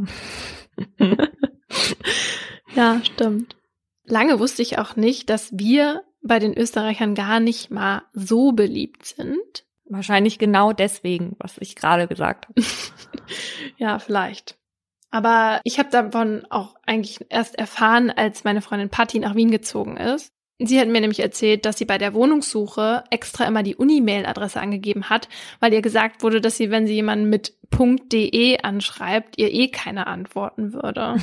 ja, stimmt. Lange wusste ich auch nicht, dass wir bei den Österreichern gar nicht mal so beliebt sind. Wahrscheinlich genau deswegen, was ich gerade gesagt habe. ja, vielleicht. Aber ich habe davon auch eigentlich erst erfahren, als meine Freundin Patti nach Wien gezogen ist. Sie hat mir nämlich erzählt, dass sie bei der Wohnungssuche extra immer die Uni-Mail-Adresse angegeben hat, weil ihr gesagt wurde, dass sie, wenn sie jemanden mit .de anschreibt, ihr eh keine antworten würde.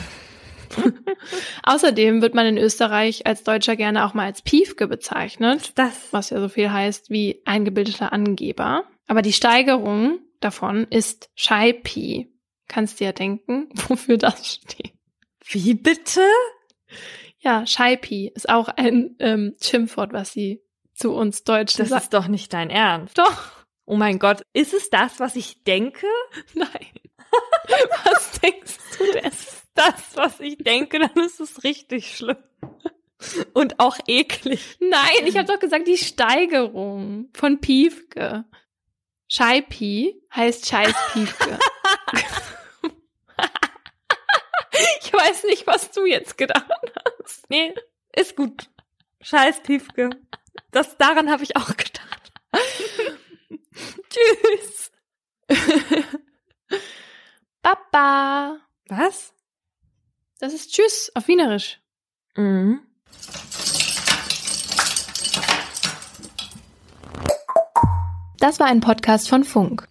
Außerdem wird man in Österreich als Deutscher gerne auch mal als Piefke bezeichnet, das? was ja so viel heißt wie eingebildeter Angeber. Aber die Steigerung davon ist Scheipi. Kannst dir ja denken, wofür das steht. Wie bitte? Ja, Scheipi ist auch ein ähm, Schimpfwort, was sie zu uns Deutschen Das sagt. ist doch nicht dein Ernst. Doch. Oh mein Gott, ist es das, was ich denke? Nein. was denkst du denn? Ist das, was ich denke, dann ist es richtig schlimm. Und auch eklig. Nein, ich habe doch gesagt, die Steigerung von Piefke. Scheipi heißt Scheißpiefke. Ich weiß nicht, was du jetzt gedacht hast. Nee, ist gut. Scheiß Piefke. Das, daran habe ich auch gedacht. Tschüss. Papa. Was? Das ist Tschüss auf Wienerisch. Mhm. Das war ein Podcast von Funk.